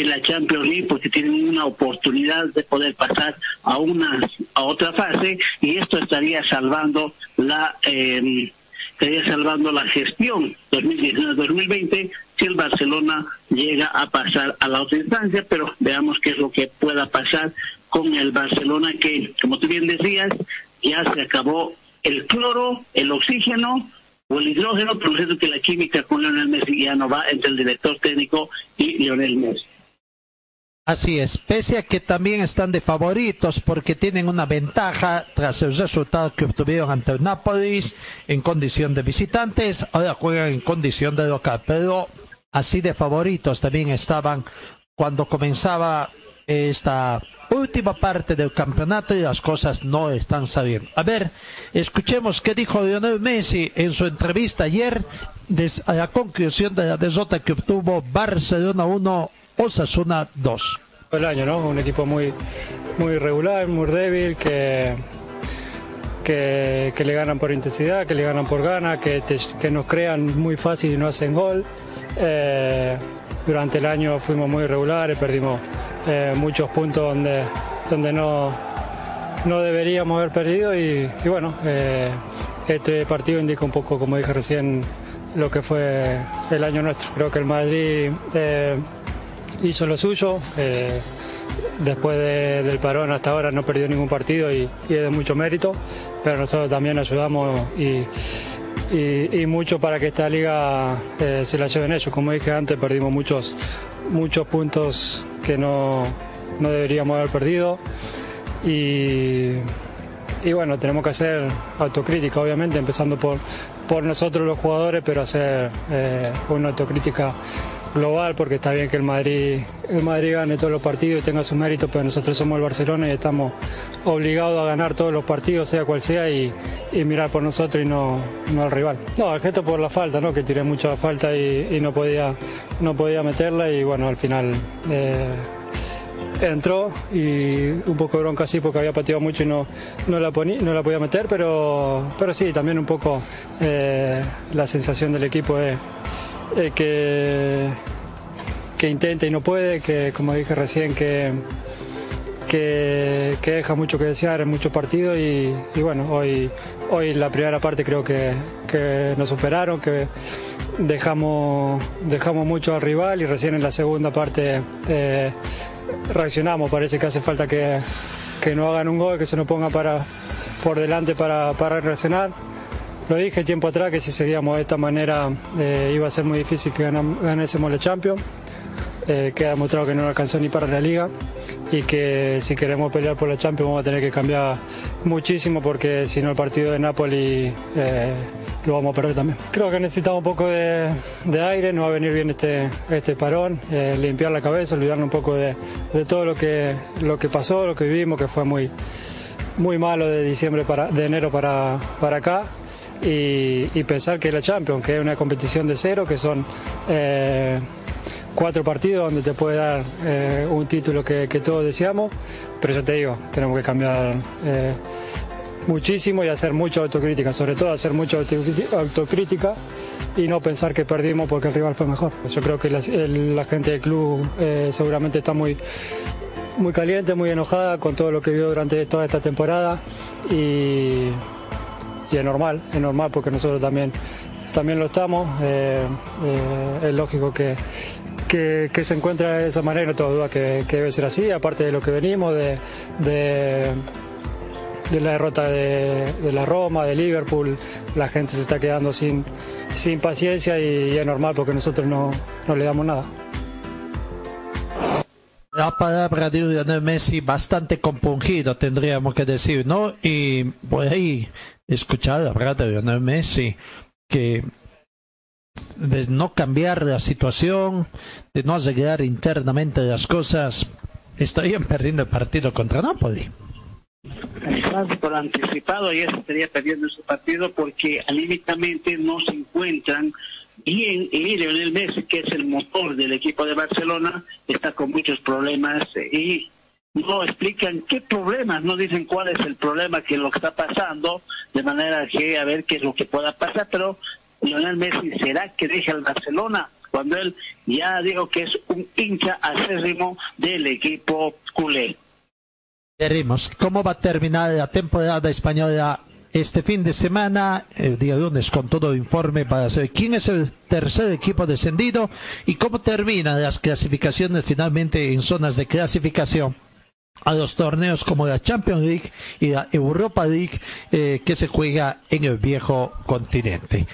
la Champions League porque tienen una oportunidad de poder pasar a una a otra fase y esto estaría salvando la eh, estaría salvando la gestión 2019-2020 si el Barcelona llega a pasar a la otra instancia, pero veamos qué es lo que pueda pasar con el Barcelona que, como tú bien decías, ya se acabó el cloro, el oxígeno o el hidrógeno, pero es que la química con Lionel Messi ya no va entre el director técnico y Lionel Messi. Así es, pese a que también están de favoritos porque tienen una ventaja tras el resultado que obtuvieron ante el Nápoles en condición de visitantes, ahora juegan en condición de local, pero así de favoritos también estaban cuando comenzaba esta última parte del campeonato y las cosas no están saliendo. A ver, escuchemos qué dijo Lionel Messi en su entrevista ayer a la conclusión de la derrota que obtuvo Barcelona 1, Osasuna 2. el año, ¿no? Un equipo muy, muy regular, muy débil, que, que, le ganan por intensidad, que le ganan por ganas, que, que nos crean muy fácil y no hacen gol. Eh, durante el año fuimos muy regulares, perdimos eh, muchos puntos donde, donde no, no deberíamos haber perdido y, bueno, eh, este partido indica un poco, como dije recién, lo que fue el año nuestro. Creo que el Madrid hizo lo suyo. eh, después de- del parón hasta ahora no perdió ningún partido y, es de mucho mérito, pero nosotros también ayudamos y, mucho para que esta liga eh, se la lleven ellos. Como dije antes, perdimos muchos, muchos puntos que no, no deberíamos haber perdido. Y, y bueno, tenemos que hacer autocrítica, obviamente, empezando por, por nosotros los jugadores, pero hacer eh, una autocrítica global, porque está bien que el Madrid, el Madrid gane todos los partidos y tenga su mérito, pero nosotros somos el Barcelona y estamos obligados a ganar todos los partidos, sea cual sea, y, mirar por nosotros y no, no al rival. No, el gesto por la falta, ¿no? que tiré mucha falta y, no, podía, no podía meterla y bueno, al final... eh, entró y un poco de bronca sí porque había pateado mucho y no, no, la, poní- no la podía meter, pero, pero sí, también un poco eh, la sensación del equipo es, es que, que intenta y no puede, que como dije recién, que, que, deja mucho que desear en muchos partidos y, y bueno, hoy, hoy la primera parte creo que, que nos superaron, que dejamos, dejamos mucho al rival y recién en la segunda parte eh, reaccionamos. Parece que hace falta que, que no hagan un gol, que se nos ponga para, por delante para, para reaccionar. Lo dije tiempo atrás que si seguíamos de esta manera eh, iba a ser muy difícil que ganásemos la Champions. Eh, queda demostrado que no nos alcanzó ni para la liga y que si queremos pelear por la Champions vamos a tener que cambiar muchísimo porque si no el partido de Napoli eh, lo vamos a perder también. Creo que necesitamos un poco de, aire, no va a venir bien este, este parón, eh, limpiar la cabeza, olvidarnos un poco de, de todo lo que, lo que pasó, lo que vivimos, que fue muy, muy malo de diciembre para, de enero para, para acá y, pensar que la Champions, que es una competición de cero, que son eh, cuatro partidos donde te puede dar eh, un título que, que todos deseamos, pero yo te digo, tenemos que cambiar eh, muchísimo y hacer mucha autocrítica, sobre todo hacer mucha autocrí- autocrítica y no pensar que perdimos porque el rival fue mejor. Yo creo que la, la gente del club eh, seguramente está muy muy caliente, muy enojada con todo lo que vio durante toda esta temporada y, y es normal, es normal porque nosotros también, también lo estamos. eh, eh, es lógico que, que, se encuentra de esa manera, no tengo duda que, que debe ser así, aparte de lo que venimos, de, de, la derrota de, la Roma, de Liverpool, la gente se está quedando sin, sin paciencia y, es normal porque nosotros no, no le damos nada. La palabra de Lionel Messi bastante compungido, tendríamos que decir, ¿no? Y por ahí escuchar la palabra de Lionel Messi que de no cambiar la situación, de no arreglar internamente las cosas, estarían perdiendo el partido contra Napoli. Por anticipado ya estaría perdiendo ese partido porque anímicamente no se encuentran bien y Lionel Messi, que es el motor del equipo de Barcelona, está con muchos problemas y no explican qué problemas, no dicen cuál es el problema que lo que está pasando, de manera que a ver qué es lo que pueda pasar, pero Lionel Messi será que deja el Barcelona cuando él ya dijo que es un hincha acérrimo del equipo culé. Veremos cómo va a terminar la temporada española este fin de semana, el día lunes, con todo informe para saber quién es el tercer equipo descendido y cómo terminan las clasificaciones finalmente en zonas de clasificación a los torneos como la Champions League y la Europa League eh, que se juega en el viejo continente.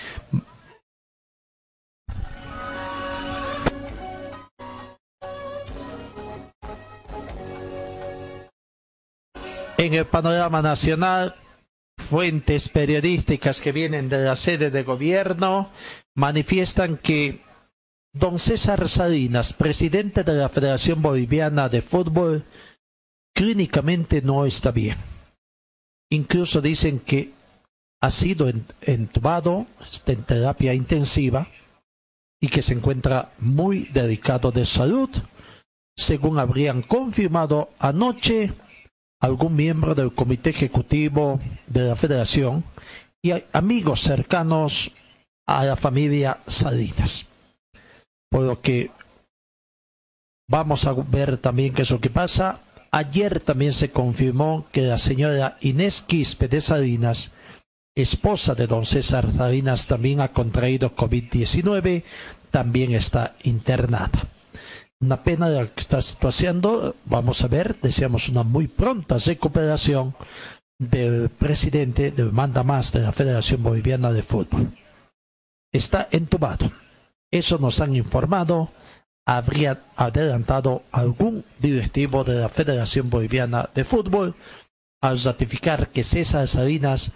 En el panorama nacional, fuentes periodísticas que vienen de la sede de gobierno manifiestan que don César Salinas, presidente de la Federación Boliviana de Fútbol, clínicamente no está bien. Incluso dicen que ha sido en- entubado, está en terapia intensiva y que se encuentra muy delicado de salud, según habrían confirmado anoche algún miembro del comité ejecutivo de la federación y amigos cercanos a la familia Salinas. Por lo que vamos a ver también qué es lo que pasa. Ayer también se confirmó que la señora Inés Quispe de Salinas, esposa de don César Salinas, también ha contraído COVID-19, también está internada. Una pena de lo que está situando. Vamos a ver, deseamos una muy pronta recuperación del presidente del manda más de la Federación Boliviana de Fútbol. está entubado. Eso nos han informado. Habría adelantado algún directivo de la Federación Boliviana de Fútbol al ratificar que César Salinas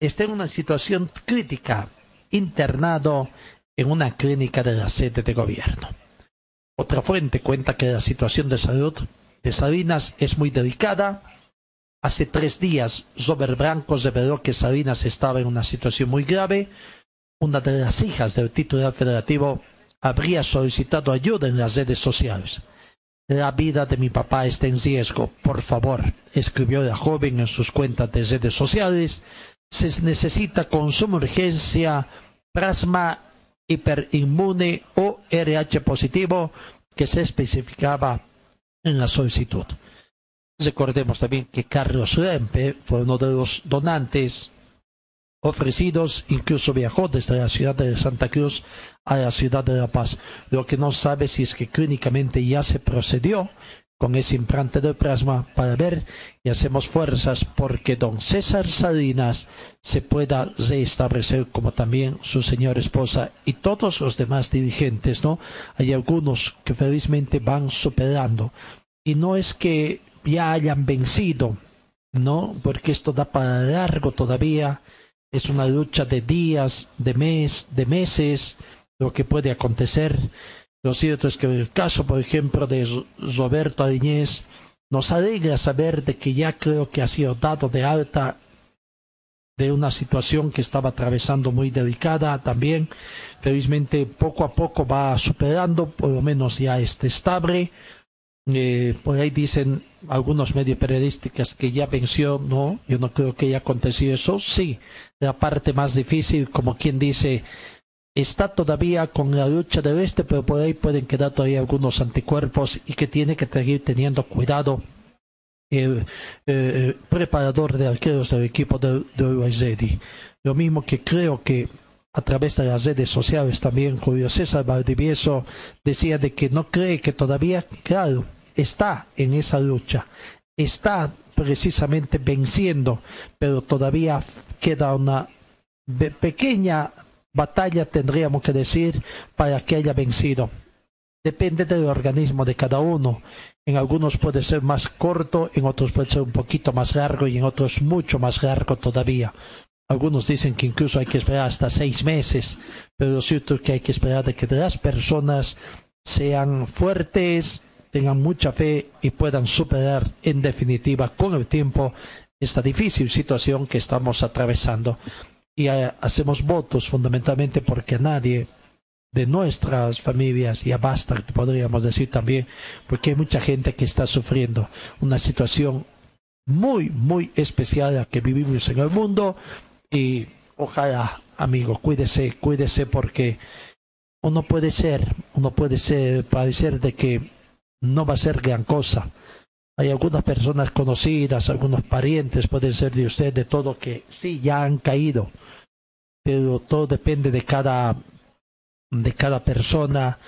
está en una situación crítica, internado en una clínica de la sede de gobierno. Otra fuente cuenta que la situación de salud de Salinas es muy delicada. Hace tres días, Robert Branco reveló que Salinas estaba en una situación muy grave. Una de las hijas del titular federativo habría solicitado ayuda en las redes sociales. La vida de mi papá está en riesgo, por favor, escribió la joven en sus cuentas de redes sociales. Se necesita con suma urgencia plasma hiperinmune o RH positivo que se especificaba en la solicitud. Recordemos también que Carlos Lempe fue uno de los donantes ofrecidos, incluso viajó desde la ciudad de Santa Cruz a la ciudad de La Paz. Lo que no sabe si es que clínicamente ya se procedió con ese implante de plasma para ver y hacemos fuerzas porque don César Salinas se pueda restablecer como también su señora esposa y todos los demás dirigentes, ¿no? Hay algunos que felizmente van superando y no es que ya hayan vencido, ¿no? Porque esto da para largo todavía, es una lucha de días, de mes, de meses, lo que puede acontecer lo cierto es que el caso, por ejemplo, de Roberto Ariñez nos alegra saber de que ya creo que ha sido dado de alta de una situación que estaba atravesando muy delicada también. Felizmente poco a poco va superando, por lo menos ya está estable. Eh, por ahí dicen algunos medios periodísticos que ya venció, no, yo no creo que haya acontecido eso. Sí, la parte más difícil, como quien dice, está todavía con la lucha del este, pero por ahí pueden quedar todavía algunos anticuerpos y que tiene que seguir teniendo cuidado el, eh, preparador de arqueros del equipo de, de Lo mismo que creo que a través de las redes sociales también Julio César Valdivieso decía de que no cree que todavía, claro, está en esa lucha, está precisamente venciendo, pero todavía queda una pequeña batalla tendríamos que decir para que haya vencido. Depende del organismo de cada uno. En algunos puede ser más corto, en otros puede ser un poquito más largo y en otros mucho más largo todavía. Algunos dicen que incluso hay que esperar hasta seis meses, pero lo cierto es que hay que esperar de que las personas sean fuertes, tengan mucha fe y puedan superar en definitiva con el tiempo esta difícil situación que estamos atravesando y hacemos votos fundamentalmente porque a nadie de nuestras familias, ya basta, podríamos decir también, porque hay mucha gente que está sufriendo una situación muy, muy especial que vivimos en el mundo y ojalá, amigo, cuídese, cuídese porque uno puede ser, uno puede ser, parecer de que no va a ser gran cosa. Hay algunas personas conocidas, algunos parientes, pueden ser de usted, de todo, que sí, ya han caído pero todo depende de cada de cada persona,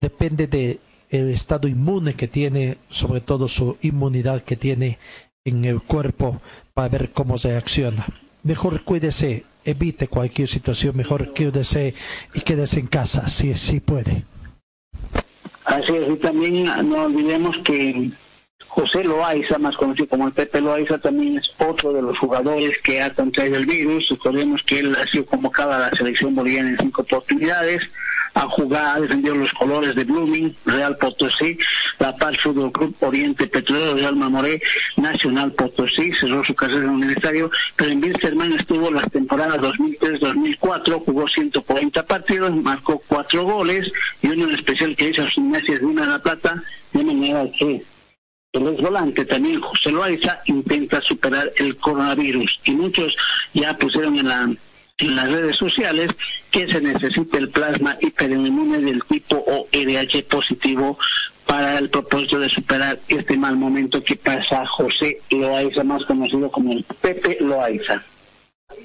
depende de el estado inmune que tiene, sobre todo su inmunidad que tiene en el cuerpo para ver cómo se reacciona. Mejor cuídese, evite cualquier situación, mejor cuídese y quédese en casa, si, si puede. Así es, y también no olvidemos que José Loaiza, más conocido como el Pepe Loaiza, también es otro de los jugadores que ha contraído el virus. Recordemos que él ha sido convocado a la selección boliviana en cinco oportunidades. Ha jugado, ha defendido los colores de Blooming, Real Potosí, La Paz Fútbol Club, Oriente Petrolero, Real Mamoré, Nacional Potosí, cerró su carrera universitario, pero en Wilstermann estuvo las temporadas 2003-2004, jugó 140 partidos, marcó cuatro goles y uno en especial que hizo a Gimnasia de una La Plata, de manera que el ex volante también José Loaiza intenta superar el coronavirus y muchos ya pusieron en la en las redes sociales que se necesita el plasma hiperinmune del tipo o RH positivo para el propósito de superar este mal momento que pasa José Loaiza, más conocido como el Pepe Loaiza.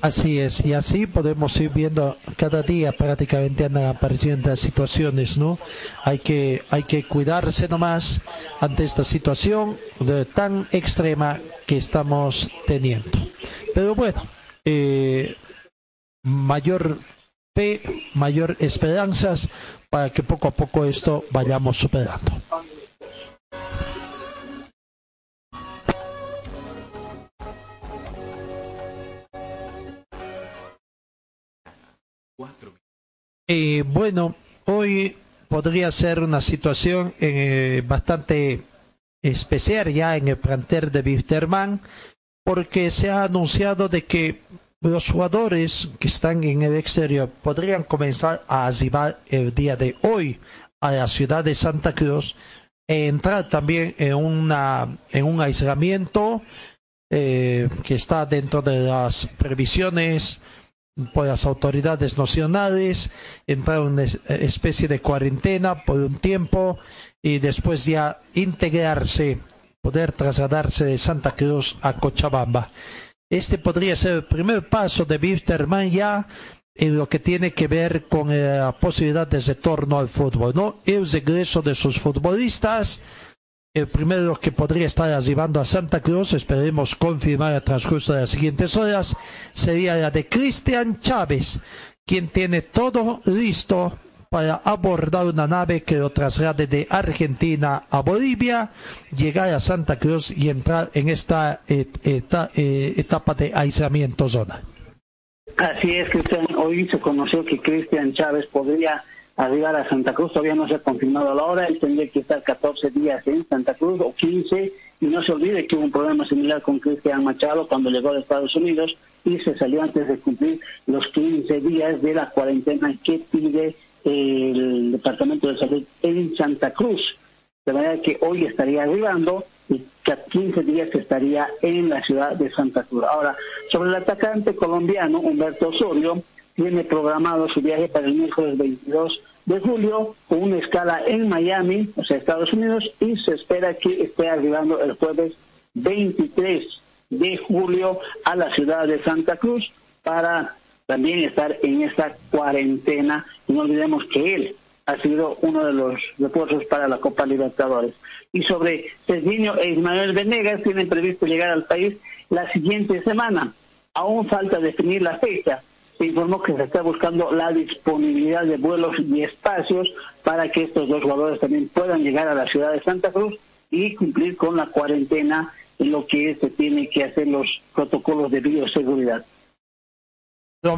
Así es, y así podemos ir viendo cada día prácticamente andan apareciendo situaciones, ¿no? Hay que, hay que cuidarse nomás ante esta situación tan extrema que estamos teniendo. Pero bueno, eh, mayor fe, mayor esperanzas para que poco a poco esto vayamos superando. Eh, bueno, hoy podría ser una situación eh, bastante especial ya en el plantel de Wisterman, porque se ha anunciado de que los jugadores que están en el exterior podrían comenzar a arribar el día de hoy a la ciudad de Santa Cruz e entrar también en, una, en un aislamiento eh, que está dentro de las previsiones por las autoridades nacionales, entrar en una especie de cuarentena por un tiempo y después ya integrarse, poder trasladarse de Santa Cruz a Cochabamba. Este podría ser el primer paso de Wisterman ya en lo que tiene que ver con eh, la posibilidad de retorno al fútbol, ¿no? El regreso de sus futbolistas, el primero que podría estar arribando a Santa Cruz, esperemos confirmar el transcurso de las siguientes horas, sería la de Cristian Chávez, quien tiene todo listo para abordar una nave que lo traslade de Argentina a Bolivia, llegar a Santa Cruz y entrar en esta eh, etapa de aislamiento zona. Así es, Cristian. Hoy se conoció que Cristian Chávez podría arribar a Santa Cruz. Todavía no se ha confirmado la hora. Él tendría que estar 14 días en Santa Cruz o 15. Y no se olvide que hubo un problema similar con Cristian Machado cuando llegó a Estados Unidos y se salió antes de cumplir los 15 días de la cuarentena que pide el Departamento de Salud en Santa Cruz. De manera que hoy estaría arribando y que a 15 días estaría en la ciudad de Santa Cruz. Ahora, sobre el atacante colombiano Humberto Osorio, tiene programado su viaje para el miércoles 22 de julio con una escala en Miami, o sea, Estados Unidos, y se espera que esté arribando el jueves 23 de julio a la ciudad de Santa Cruz para también estar en esta cuarentena. Y no olvidemos que él ha sido uno de los refuerzos para la Copa Libertadores. Y sobre Cesniño e Ismael Venegas, tienen previsto llegar al país la siguiente semana. Aún falta definir la fecha. Informó que se está buscando la disponibilidad de vuelos y espacios para que estos dos jugadores también puedan llegar a la ciudad de Santa Cruz y cumplir con la cuarentena en lo que se tiene que hacer los protocolos de bioseguridad.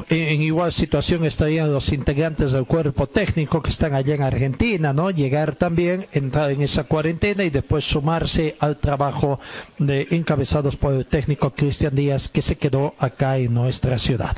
En igual situación estarían los integrantes del cuerpo técnico que están allá en Argentina, ¿no? Llegar también, entrar en esa cuarentena y después sumarse al trabajo de encabezados por el técnico Cristian Díaz que se quedó acá en nuestra ciudad.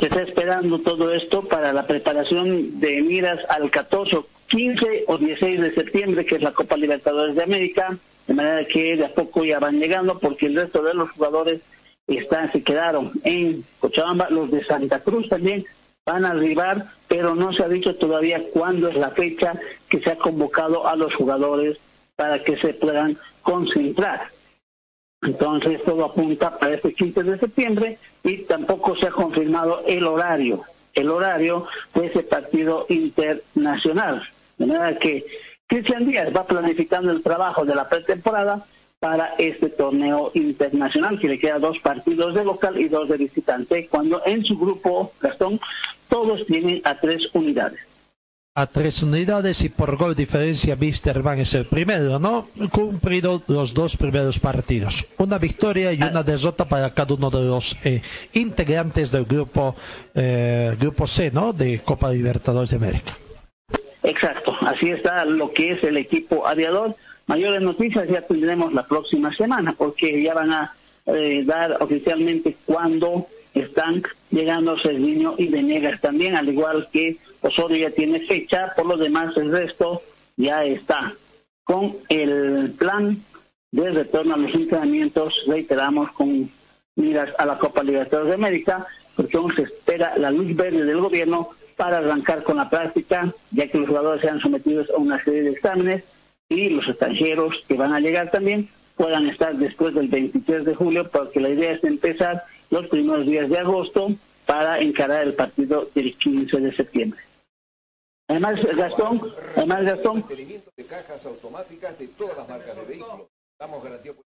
Se está esperando todo esto para la preparación de miras al 14, 15 o 16 de septiembre, que es la Copa Libertadores de América, de manera que de a poco ya van llegando porque el resto de los jugadores están, se quedaron en Cochabamba, los de Santa Cruz también van a arribar, pero no se ha dicho todavía cuándo es la fecha que se ha convocado a los jugadores para que se puedan concentrar. Entonces todo apunta para este 15 de septiembre y tampoco se ha confirmado el horario, el horario de ese partido internacional. De manera que Cristian Díaz va planificando el trabajo de la pretemporada para este torneo internacional, que le queda dos partidos de local y dos de visitante, cuando en su grupo, Gastón, todos tienen a tres unidades. A tres unidades y por gol diferencia, Wisterman es el primero, ¿no? Cumplido los dos primeros partidos. Una victoria y una derrota para cada uno de los eh, integrantes del grupo, eh, grupo C, ¿no? De Copa Libertadores de América. Exacto, así está lo que es el equipo aviador. Mayores noticias ya tendremos la próxima semana, porque ya van a eh, dar oficialmente cuándo están llegando Cerviño y Venegas también, al igual que Osorio ya tiene fecha, por lo demás el resto ya está. Con el plan de retorno a los entrenamientos, reiteramos con miras a la Copa Libertadores de América, porque aún se espera la luz verde del gobierno para arrancar con la práctica, ya que los jugadores sean sometidos a una serie de exámenes y los extranjeros que van a llegar también puedan estar después del 23 de julio, porque la idea es empezar los primeros días de agosto para encarar el partido del 15 de septiembre. Además, Gastón, además, Gastón, de cajas automáticas de todas las marcas de vehículos. Damos garantía por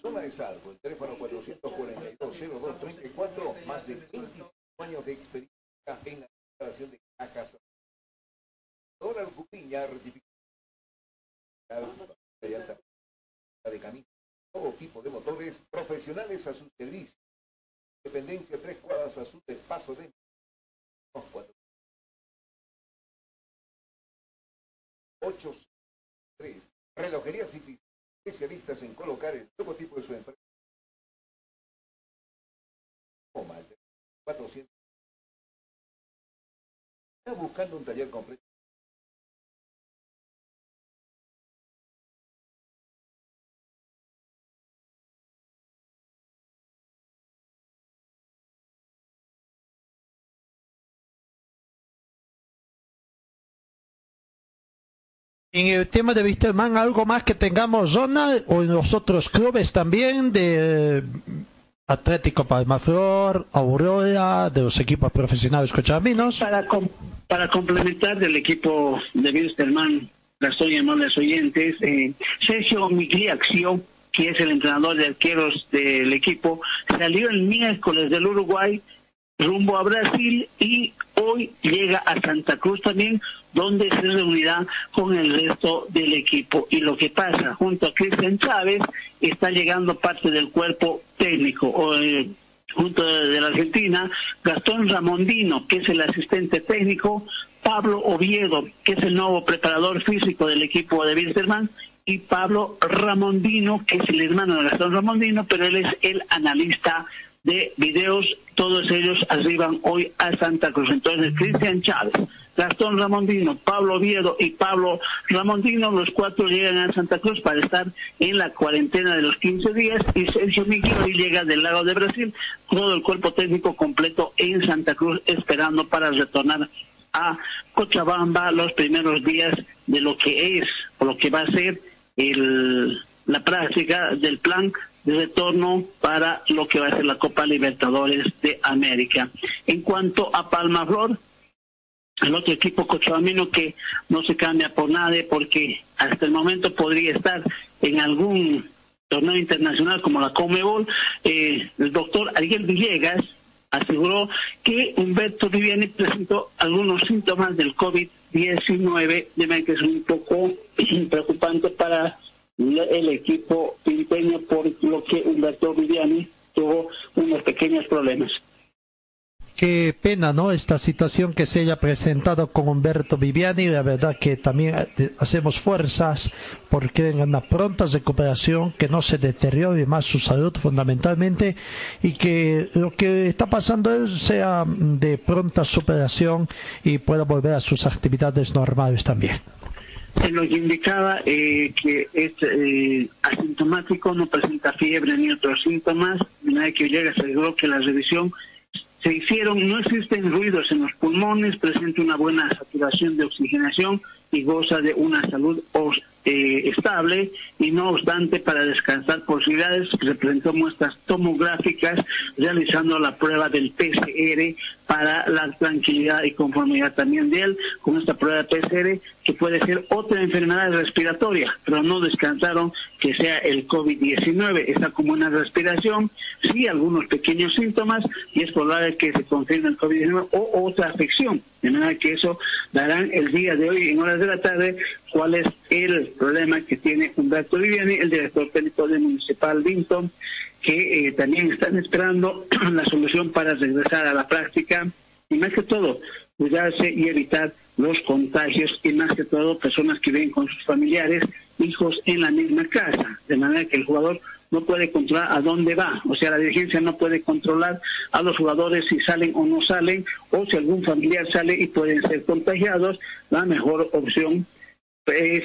Zona de Salvo, el teléfono 442-0234, más de 25 años de experiencia en la instalación de cajas. Donald Cupiña, rectificado de alta de camino, todo tipo de motores profesionales a su servicio. Dependencia tres cuadras a su de paso de cuatro. Ocho tres. Relojerías y especialistas en colocar el logotipo de su empresa. Toma, el 400. Está buscando un taller completo. En el tema de Wisterman, ¿algo más que tengamos zona o en los otros clubes también de Atlético Palmaflor, Aurora, de los equipos profesionales cochabaminos? Para, para complementar del equipo de Wilstermann, Gastón y amables oyentes, eh, Sergio Migliaccio, que es el entrenador de arqueros del equipo, salió el miércoles del Uruguay rumbo a Brasil y hoy llega a Santa Cruz también, donde se reunirá con el resto del equipo. Y lo que pasa, junto a Cristian Chávez, está llegando parte del cuerpo técnico. o, eh, junto de, la Argentina, Gastón Ramondino, que es el asistente técnico, Pablo Oviedo, que es el nuevo preparador físico del equipo de Wilstermann, y Pablo Ramondino, que es el hermano de Gastón Ramondino, pero él es el analista de videos, todos ellos arriban hoy a Santa Cruz. Entonces, Cristian Chávez, Gastón Ramondino, Pablo Oviedo y Pablo Ramondino, los cuatro llegan a Santa Cruz para estar en la cuarentena de los 15 días y Sergio Miguel hoy llega del lago de Brasil, todo el cuerpo técnico completo en Santa Cruz esperando para retornar a Cochabamba los primeros días de lo que es o lo que va a ser el, la práctica del plan retorno para lo que va a ser la Copa Libertadores de América. En cuanto a Palmaflor, el otro equipo cochabamino que no se cambia por nadie porque hasta el momento podría estar en algún torneo internacional como la Comebol, eh, el doctor Ariel Villegas aseguró que Humberto Viviani presentó algunos síntomas del COVID-19, de manera que es un poco preocupante para el equipo filipeño por lo que Humberto Viviani tuvo unos pequeños problemas. Qué pena, ¿no? Esta situación que se haya presentado con Humberto Viviani. La verdad que también eh, hacemos fuerzas porque tenga una pronta recuperación, que no se deteriore más su salud fundamentalmente y que lo que está pasando sea de pronta superación y pueda volver a sus actividades normales también. Lo que indicaba eh, que es eh, asintomático, no presenta fiebre ni otros síntomas, manera que llega se aseguró que la revisión. Se hicieron, no existen ruidos en los pulmones, presenta una buena saturación de oxigenación y goza de una salud eh, estable y no obstante para descansar posibilidades se presentó muestras tomográficas realizando la prueba del PCR para la tranquilidad y conformidad también de él. Con esta prueba de PCR que puede ser otra enfermedad respiratoria pero no descansaron que sea el COVID-19 está como una respiración sí algunos pequeños síntomas y es probable que se confirme el COVID-19 o otra afección. De manera que eso darán el día de hoy en horas de la tarde cuál es el problema que tiene Humberto Viviani, el director técnico del Municipal Vinton, que eh, también están esperando la solución para regresar a la práctica. Y más que todo cuidarse y evitar los contagios y más que todo personas que viven con sus familiares, hijos en la misma casa, de manera que el jugador no puede controlar a dónde va, o sea, la dirigencia no puede controlar a los jugadores si salen o no salen, o si algún familiar sale y pueden ser contagiados, la mejor opción es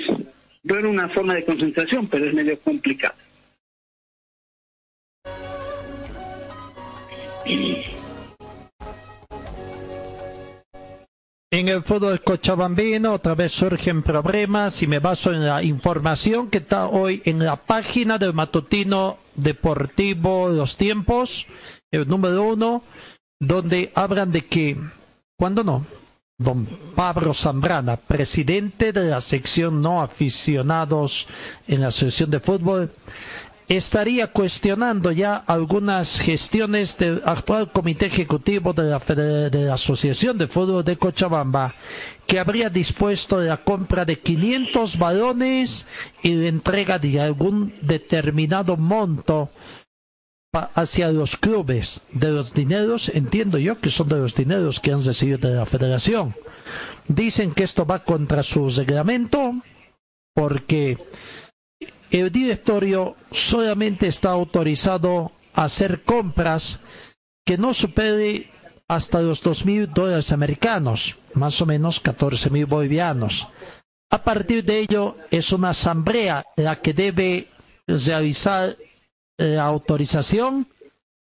ver una forma de concentración, pero es medio complicado. En el fútbol cochabambino otra vez surgen problemas y me baso en la información que está hoy en la página del matutino deportivo Los Tiempos, el número uno, donde hablan de que, ¿cuándo no? Don Pablo Zambrana, presidente de la sección no aficionados en la Asociación de Fútbol, estaría cuestionando ya algunas gestiones del actual comité ejecutivo de la, de la Asociación de Fútbol de Cochabamba, que habría dispuesto la compra de 500 balones y la entrega de algún determinado monto hacia los clubes de los dineros, entiendo yo que son de los dineros que han recibido de la federación. Dicen que esto va contra su reglamento porque el directorio solamente está autorizado a hacer compras que no supere hasta los dos mil dólares americanos, más o menos 14 mil bolivianos. A partir de ello, es una asamblea la que debe realizar la autorización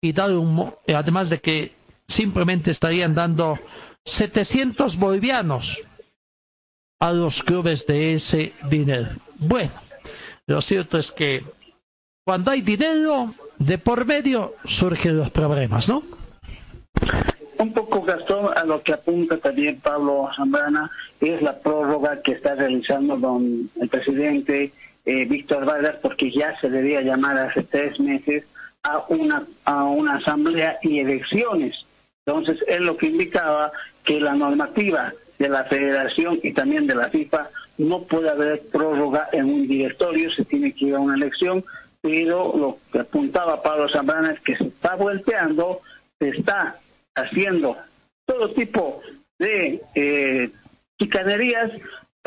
y dar un, mo- además de que simplemente estarían dando 700 bolivianos a los clubes de ese dinero. Bueno, lo cierto es que cuando hay dinero de por medio surgen los problemas, ¿no? Un poco, Gastón, a lo que apunta también Pablo Zambrana, es la prórroga que está realizando don el presidente eh, Víctor Vargas, porque ya se debía llamar hace tres meses a una, a una asamblea y elecciones. Entonces, él lo que indicaba que la normativa de la federación y también de la FIFA no puede haber prórroga en un directorio, se tiene que ir a una elección, pero lo que apuntaba Pablo Zambrana es que se está volteando, se está haciendo todo tipo de eh, chicanerías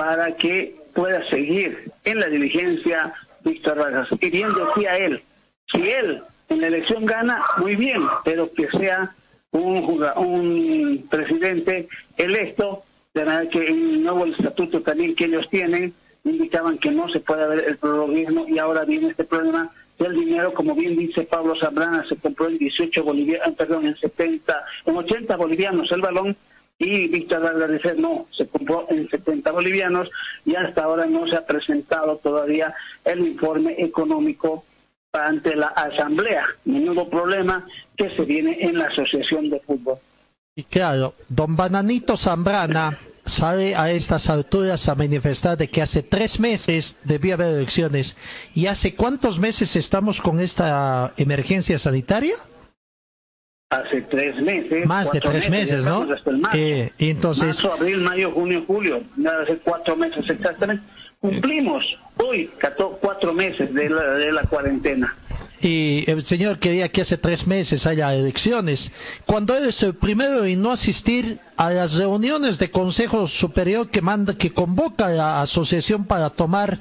para que pueda seguir en la diligencia Víctor Vargas. Y bien decía él, si él en la elección gana, muy bien, pero que sea un, un presidente electo, de manera que en el nuevo estatuto también que ellos tienen, indicaban que no se puede haber el prorroguismo y ahora viene este problema del dinero, como bien dice Pablo Zambrana, se compró en 18 bolivianos, perdón, en 70, en 80 bolivianos el balón y Víctor dice no, se compró en 70 bolivianos y hasta ahora no se ha presentado todavía el informe económico ante la asamblea. Menudo problema que se viene en la asociación de fútbol. Y claro, don Bananito Zambrana sale a estas alturas a manifestar de que hace tres meses debía haber elecciones. ¿Y hace cuántos meses estamos con esta emergencia sanitaria? Hace tres meses. Más de tres meses, ¿no? estamos hasta el marzo. Eh, y entonces, Marzo, abril, mayo, junio, julio. Hace cuatro meses exactamente. Cumplimos hoy cuatro meses de la, de la cuarentena. y el señor quería que hace tres meses haya elecciones. Cuando él es el primero en no asistir a las reuniones de Consejo Superior que manda, que convoca a la asociación para tomar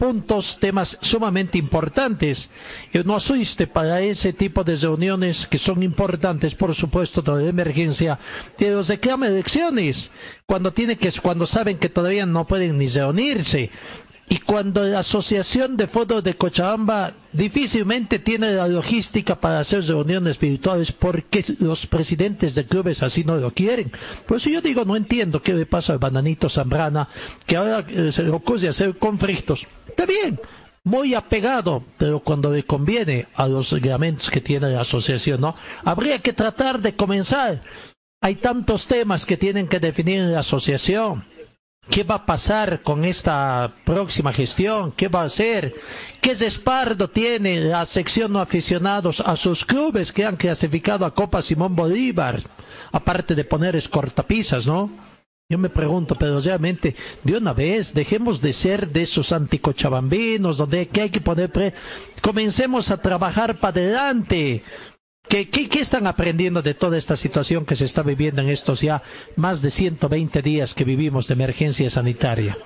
puntos, temas sumamente importantes. Y no asiste para ese tipo de reuniones que son importantes, por supuesto, de emergencia, pero reclama elecciones cuando tiene que, cuando saben que todavía no pueden ni reunirse. Y cuando la Asociación de Fútbol de Cochabamba difícilmente tiene la logística para hacer reuniones virtuales porque los presidentes de clubes así no lo quieren. Por eso yo digo, no entiendo qué le pasa al bananito Zambrana, que ahora eh, se le ocurre hacer conflictos. Está bien, muy apegado, pero cuando le conviene a los reglamentos que tiene la asociación, ¿no? Habría que tratar de comenzar. Hay tantos temas que tienen que definir la asociación. ¿Qué va a pasar con esta próxima gestión? ¿Qué va a hacer? ¿Qué respaldo tiene la sección no aficionados a sus clubes que han clasificado a Copa Simón Bolívar? Aparte de poner escortapisas, ¿no? Yo me pregunto, pero realmente, de una vez, dejemos de ser de esos anticochabambinos, donde que hay que poner... Pre... Comencemos a trabajar para adelante. ¿Qué, qué, qué están aprendiendo de toda esta situación que se está viviendo en estos ya más de 120 días que vivimos de emergencia sanitaria?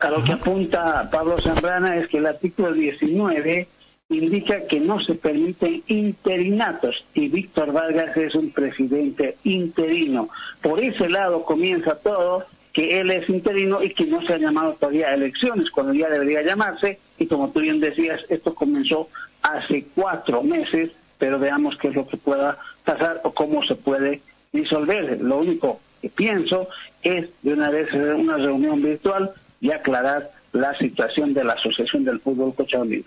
A lo que apunta Pablo Zambrana es que el artículo 19 indica que no se permiten interinatos y Víctor Vargas es un presidente interino. Por ese lado comienza todo, que él es interino y que no se ha llamado todavía a elecciones, cuando ya debería llamarse, y como tú bien decías, esto comenzó hace cuatro meses, pero veamos qué es lo que pueda pasar o cómo se puede disolver. Lo único que pienso es de una vez una reunión virtual y aclarar la situación de la Asociación del Fútbol Cochabambino.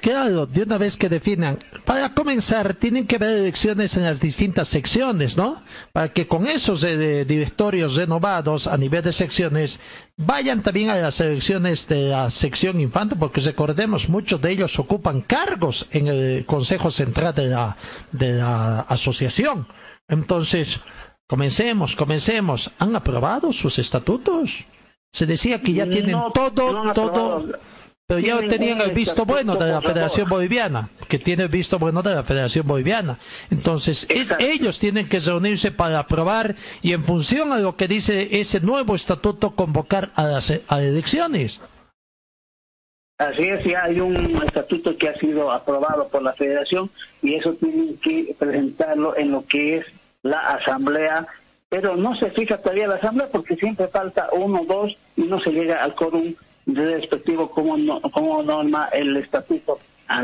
Claro, de una vez que definan. Para comenzar, tienen que haber elecciones en las distintas secciones, ¿no? Para que con esos eh, directorios renovados a nivel de secciones vayan también a las elecciones de la sección infante, porque recordemos, muchos de ellos ocupan cargos en el Consejo Central de la, de la asociación. Entonces, comencemos, comencemos. ¿Han aprobado sus estatutos? Se decía que ya tienen No, todo, no todo. Pero ya tenían el visto bueno de la Federación. Boliviana, que tiene el visto bueno de la Federación Boliviana. Entonces, es- ellos tienen que reunirse para aprobar y en función a lo que dice ese nuevo estatuto convocar a las a elecciones. Así es, ya hay un estatuto que ha sido aprobado por la federación y eso tienen que presentarlo en lo que es la asamblea, pero no se fija todavía la asamblea porque siempre falta uno o dos y no se llega al quórum respectivo como, no- como norma el estatuto. A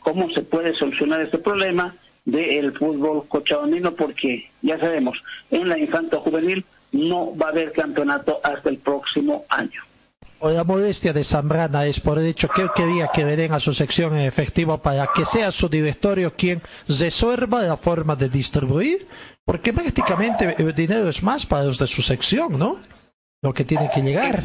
cómo se puede solucionar este problema del fútbol cochabamino porque ya sabemos, en la infanto juvenil no va a haber campeonato hasta el próximo año. La modestia de Zambrana es por el hecho que él quería que den a su sección en efectivo para que sea su directorio quien resuelva la forma de distribuir, porque prácticamente el dinero es más para los de su sección, ¿no? Lo que tiene que llegar.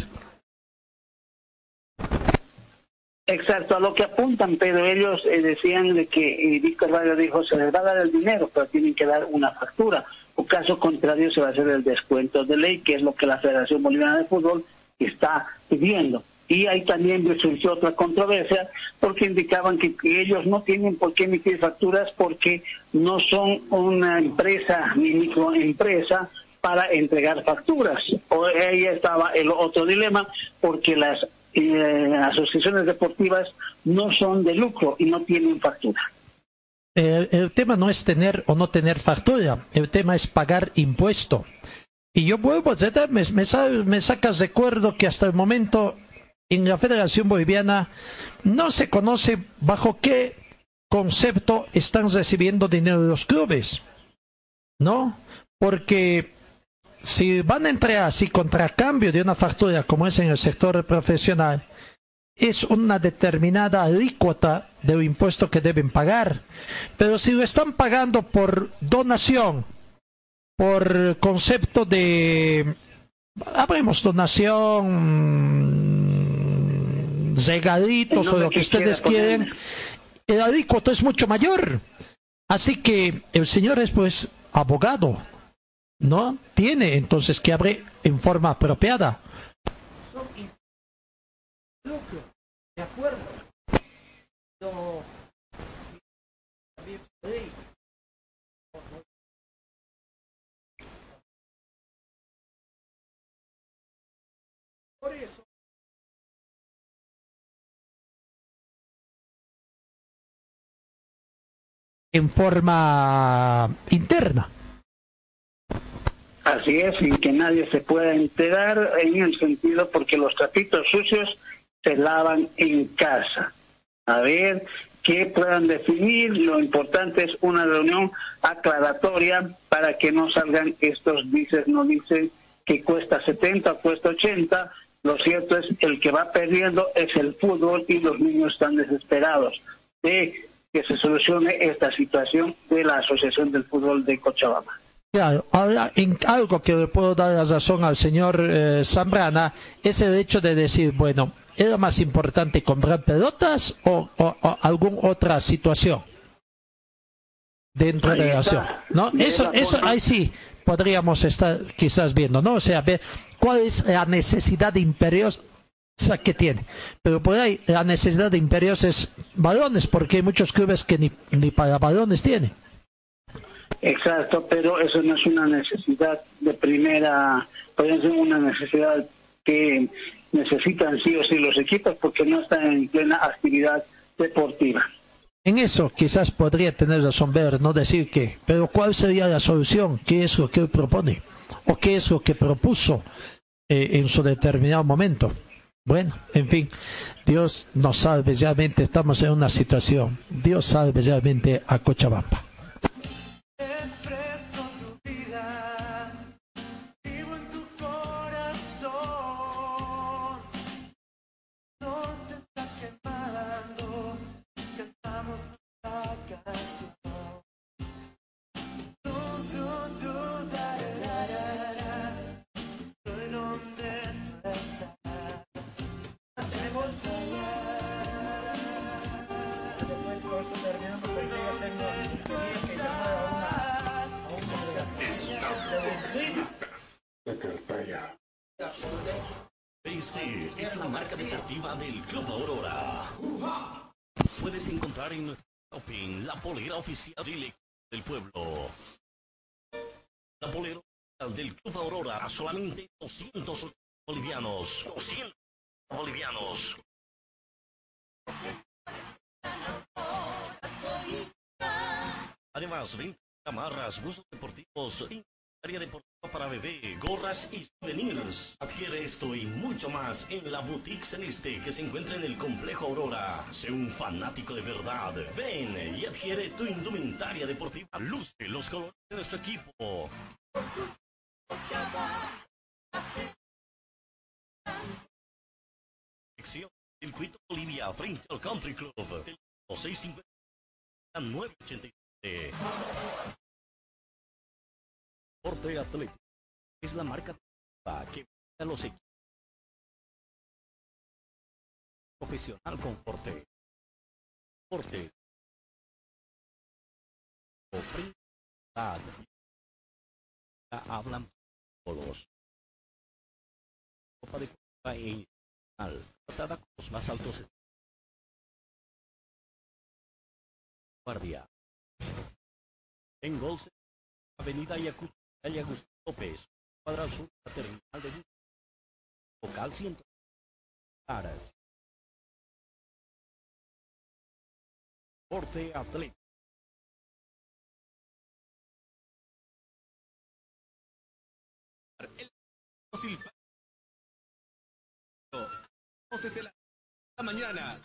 Exacto, a lo que apuntan, pero ellos eh, decían de que eh, Víctor Valle dijo se les va a dar el dinero, pero tienen que dar una factura. O caso contrario se va a hacer el descuento de ley, que es lo que la Federación Boliviana de Fútbol está pidiendo. Y ahí también surgió otra controversia porque indicaban que, que ellos no tienen por qué emitir facturas porque no son una empresa ni microempresa para entregar facturas. O ahí estaba el otro dilema porque las eh, asociaciones deportivas no son de lucro y no tienen factura. El, el tema no es tener o no tener factura, el tema es pagar impuesto. Y yo vuelvo, me, me, me sacas de acuerdo que hasta el momento en la Federación Boliviana no se conoce bajo qué concepto están recibiendo dinero de los clubes. ¿No? Porque si van a entrar así contra cambio de una factura como es en el sector profesional, es una determinada alícuota del impuesto que deben pagar. Pero si lo están pagando por donación, por concepto de, hablemos donación, mm, regalitos o lo que ustedes quieren, el alícuota es mucho mayor. Así que el señor es pues abogado, ¿no? Tiene entonces que abre en forma apropiada. De acuerdo. Por eso. En forma interna. Así es, sin que nadie se pueda enterar en el sentido porque los trapitos sucios se lavan en casa. A ver qué puedan definir. Lo importante es una reunión aclaratoria para que no salgan estos dices, no dicen que cuesta 70 o cuesta 80. Lo cierto es el que va perdiendo es el fútbol y los niños están desesperados de que se solucione esta situación de la Asociación del Fútbol de Cochabamba. Claro, ahora en algo que le puedo dar la razón al señor eh, Zambrana es el hecho de decir, bueno, ¿era más importante comprar pelotas o, o- o alguna otra situación dentro Ahí de la acción? ¿No? Eso, eso ahí sí podríamos estar quizás viendo, ¿no? O sea, ver cuál es la necesidad imperiosa que tiene. Pero por ahí la necesidad de imperiosa es balones, porque hay muchos clubes que ni, ni para balones tienen. Exacto, pero eso no es una necesidad de primera, puede ser una necesidad que necesitan sí o sí los equipos porque no están en plena actividad deportiva. En eso quizás podría tener razón ver, no decir que, pero ¿cuál sería la solución? ¿Qué es lo que él propone? ¿O qué es lo que propuso eh, en su determinado momento? Bueno, en fin, Dios nos salve realmente, estamos en una situación, Dios salve realmente a Cochabamba. Del Club Aurora. Puedes encontrar en nuestro shopping la polera oficial del pueblo. La polera del Club Aurora a solamente 200 bolivianos. 200 bolivianos. Además, venta amarras, buzos deportivos, área deportiva para bebé, gorras y souvenirs. Adquiere esto y mucho más en la Boutique Celeste que se encuentra en el Complejo Aurora. Sé un fanático de verdad. Ven y adquiere tu indumentaria deportiva. Luce los colores de nuestro equipo. Sección Circuito Bolivia frente Country Club. Del 650 a 987. Forte Atlético es la marca que a los equipos profesional con Forte. Forte. Hablan todos. Copa Deportiva e Institucional, tratada con los más altos. Guardia. En Golse, Avenida Ayacucho, calle Agustín López, cuadra al sur de la terminal de. Local 100. Aras. Porte Atlético. El Silva. Entonces en la, mañana.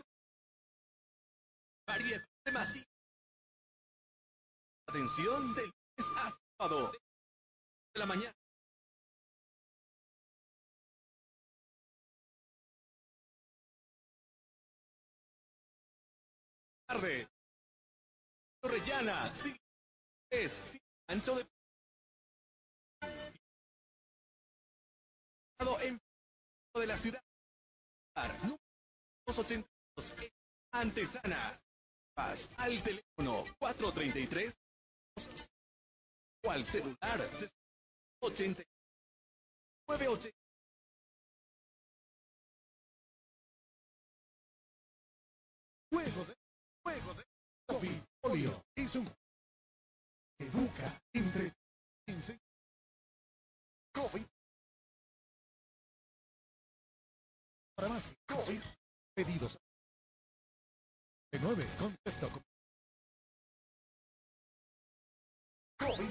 Variedad de. Atención del lunes a sábado. De la mañana. Tarde. Orellana. Sí. Es. Sí. Ancho de. En de la ciudad. Número 282. Antesana. Paz al teléfono 433 o al celular 80 98 Juego de juego de COVID polio es un educa entre COVID para más COVID pedidos. De 9 contacto con COVID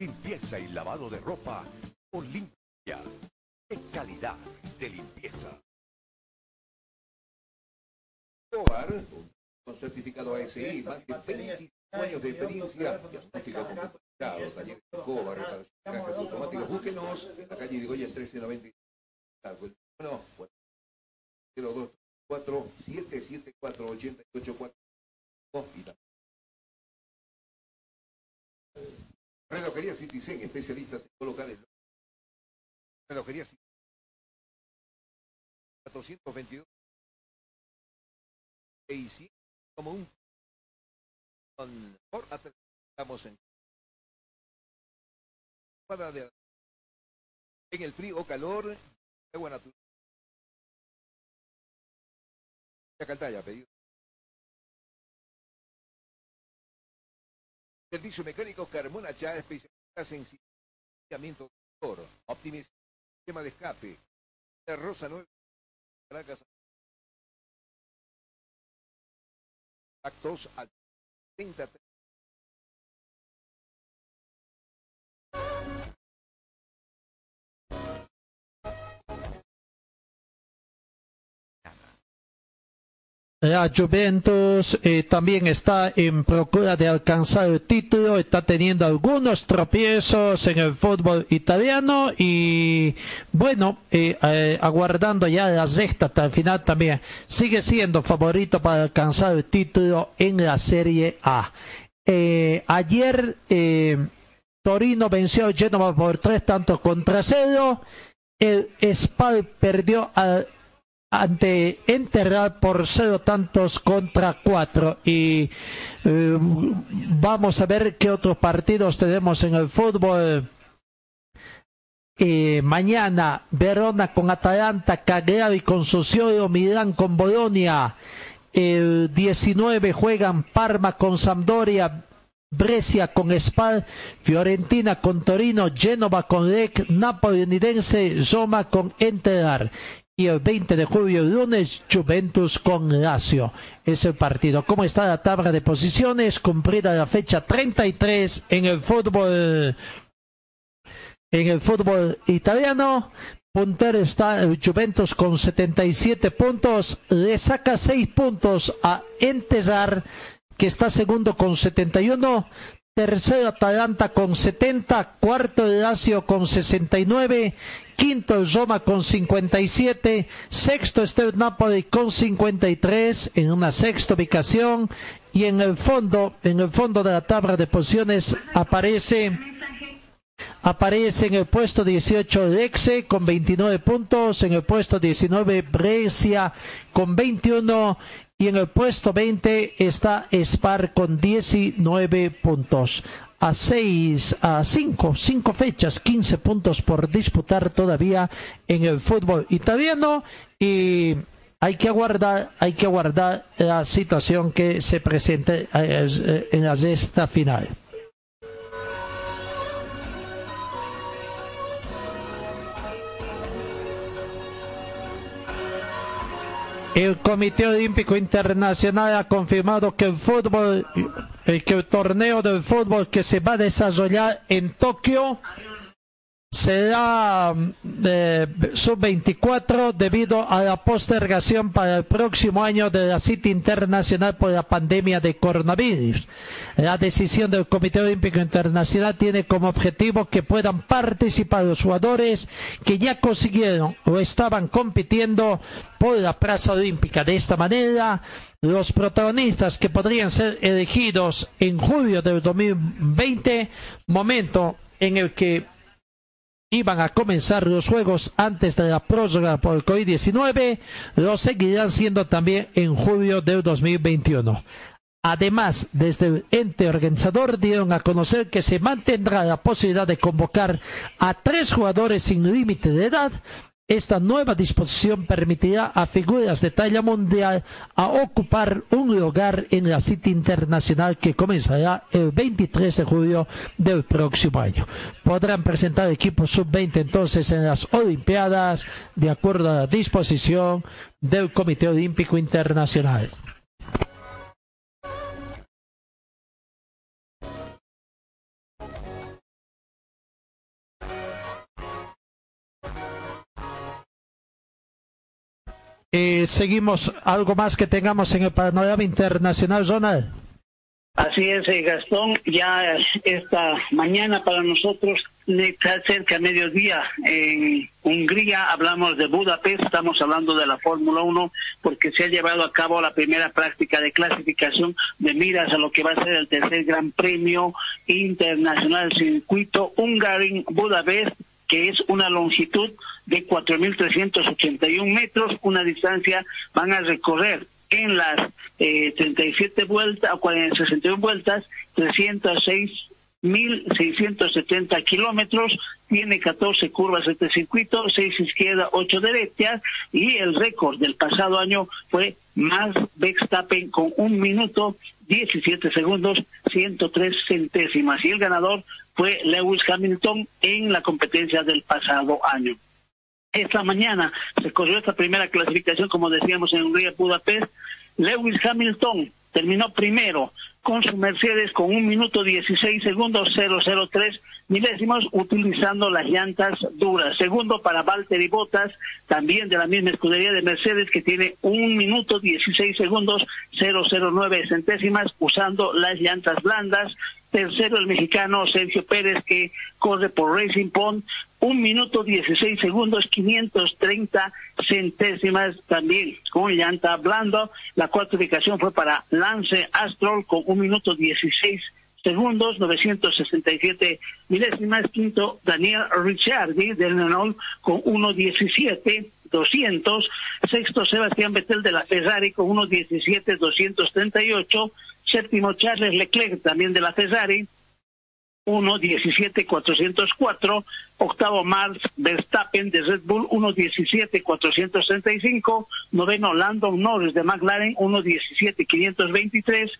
Limpieza y lavado de ropa Olimpia. En calidad de limpieza. Escobar, con certificado ASI, más de 25 años de experiencia, diagnóstico computarizado, taller de de cajas automáticas. Búsquenos en la calle de Goya 1390. El teléfono 024 774 884 y también Relojería Citizen, especialistas en colocar el Relojería Citizen. 422 600 como un con por estamos en para de- en el frío o calor agua natural. Chacaltaya pedido Servicio mecánico Carmona Chá, especialistas en sistema de motor, optimización del sistema de escape, Rosa 9, Caracas. Actos al 30 La Juventus eh, también está en procura de alcanzar el título, está teniendo algunos tropiezos en el fútbol italiano y bueno, eh, eh, aguardando ya la sexta hasta el final también, sigue siendo favorito para alcanzar el título en la Serie A. Eh, ayer eh, Torino venció a Genova por tres tantos contra cero, el Spal perdió al ante Enterrar por cero tantos contra cuatro. Y eh, vamos a ver qué otros partidos tenemos en el fútbol. Eh, mañana Verona con Atalanta Cagliari con Sassuolo Milán con Bolonia el 19 juegan Parma con Sampdoria Brescia con Spal, Fiorentina con Torino, Genova con Lec, Napoli Unidense, Roma con Enterar el 20 de julio, lunes, Juventus con Lazio. Es el partido. ¿Cómo está la tabla de posiciones? Cumplida la fecha 33 en el fútbol en el fútbol italiano. Puntero está Juventus con 77 puntos. Le saca 6 puntos a Entesar, que está segundo con 71. Tercero Atalanta con 70. Cuarto Lazio con 69 quinto Roma con 57, sexto está el Napoli con 53 en una sexta ubicación y en el fondo, en el fondo de la tabla de posiciones aparece Aparece en el puesto 18 Lexe con 29 puntos, en el puesto 19 Brescia con 21 y en el puesto 20 está Spar con 19 puntos a seis, a cinco, cinco fechas, 15 puntos por disputar todavía en el fútbol italiano y hay que aguardar, hay que aguardar la situación que se presente eh, en la final. El Comité Olímpico Internacional ha confirmado que el fútbol, eh, que el torneo del fútbol que se va a desarrollar en Tokio será eh, sub-24 debido a la postergación para el próximo año de la cita internacional por la pandemia de coronavirus. La decisión del Comité Olímpico Internacional tiene como objetivo que puedan participar los jugadores que ya consiguieron o estaban compitiendo por la plaza olímpica. De esta manera, los protagonistas que podrían ser elegidos en julio del 2020, momento en el que iban a comenzar los juegos antes de la prórroga por el COVID-19, los seguirán siendo también en julio del 2021. Además, desde el ente organizador dieron a conocer que se mantendrá la posibilidad de convocar a tres jugadores sin límite de edad esta nueva disposición permitirá a figuras de talla mundial a ocupar un lugar en la cita internacional que comenzará el 23 de julio del próximo año. Podrán presentar equipos sub-20 entonces en las Olimpiadas de acuerdo a la disposición del Comité Olímpico Internacional. Eh, seguimos algo más que tengamos en el panorama internacional, Ronald. Así es, eh, Gastón, ya esta mañana para nosotros, cerca de mediodía, en Hungría hablamos de Budapest, estamos hablando de la Fórmula 1, porque se ha llevado a cabo la primera práctica de clasificación de miras a lo que va a ser el tercer Gran Premio Internacional Circuito Hungaring Budapest, que es una longitud de 4.381 metros, una distancia van a recorrer en las eh, 37 vueltas, o 61 vueltas, 306.670 kilómetros, tiene 14 curvas este circuito, 6 izquierda, 8 derechas, y el récord del pasado año fue Max Verstappen con un minuto 17 segundos, 103 centésimas, y el ganador fue Lewis Hamilton en la competencia del pasado año. Esta mañana se corrió esta primera clasificación, como decíamos, en Hungría, Budapest. Lewis Hamilton terminó primero con su Mercedes con un minuto 16 segundos 003 milésimos utilizando las llantas duras. Segundo para Valtteri Bottas, también de la misma escudería de Mercedes que tiene un minuto 16 segundos 009 centésimas usando las llantas blandas. Tercero el mexicano Sergio Pérez que corre por Racing Point un minuto 16 segundos 530 centésimas también con llanta blando. La cuarta ubicación fue para Lance Astrol con un minuto 16 segundos 967 milésimas. Quinto Daniel Ricciardi del Renault con 1.17 200. Sexto Sebastián Vettel de la Ferrari con 1.17 238. Séptimo Charles Leclerc también de la Ferrari 1.17.404, octavo Max Verstappen de Red Bull 1.17.435, noveno Landon Norris de McLaren 1.17.523,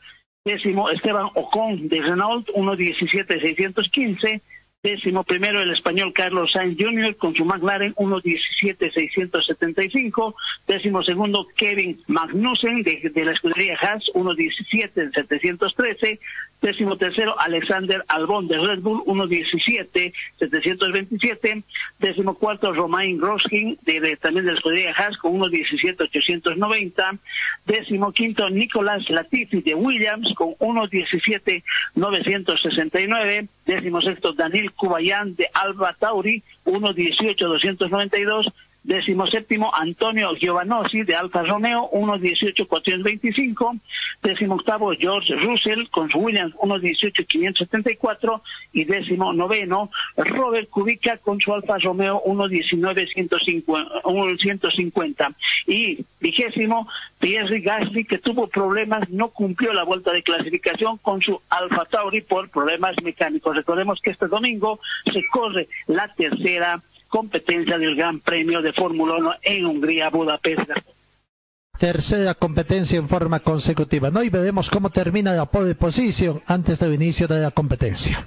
décimo Esteban Ocon de Renault 1.17.615, décimo primero el español Carlos Sainz Jr. con su McLaren 1.17.675, décimo segundo Kevin Magnussen de, la escudería Haas 1.17.713, décimo tercero Alexander Albón de Red Bull 1.17.727, décimo cuarto Romain Grosjean de- también de la escudería Haas con 1.17.890, décimo quinto Nicolás Latifi de Williams con 1.17.969, décimo sexto Daniel Cubayán de Alba Tauri 1.18.292, décimo séptimo Antonio Giovanossi de Alfa Romeo 1.18.425, décimo octavo George Russell con su Williams 1.18.574 y décimo noveno Robert Kubica con su Alfa Romeo 1.19.150 y vigésimo Pierre Gasly que tuvo problemas no cumplió la vuelta de clasificación con su Alfa Tauri por problemas mecánicos. Recordemos que este domingo se corre la tercera competencia del Gran Premio de Fórmula 1 en Hungría, Budapest. Tercera competencia en forma consecutiva, ¿no? Y veremos cómo termina la pole position antes del inicio de la competencia.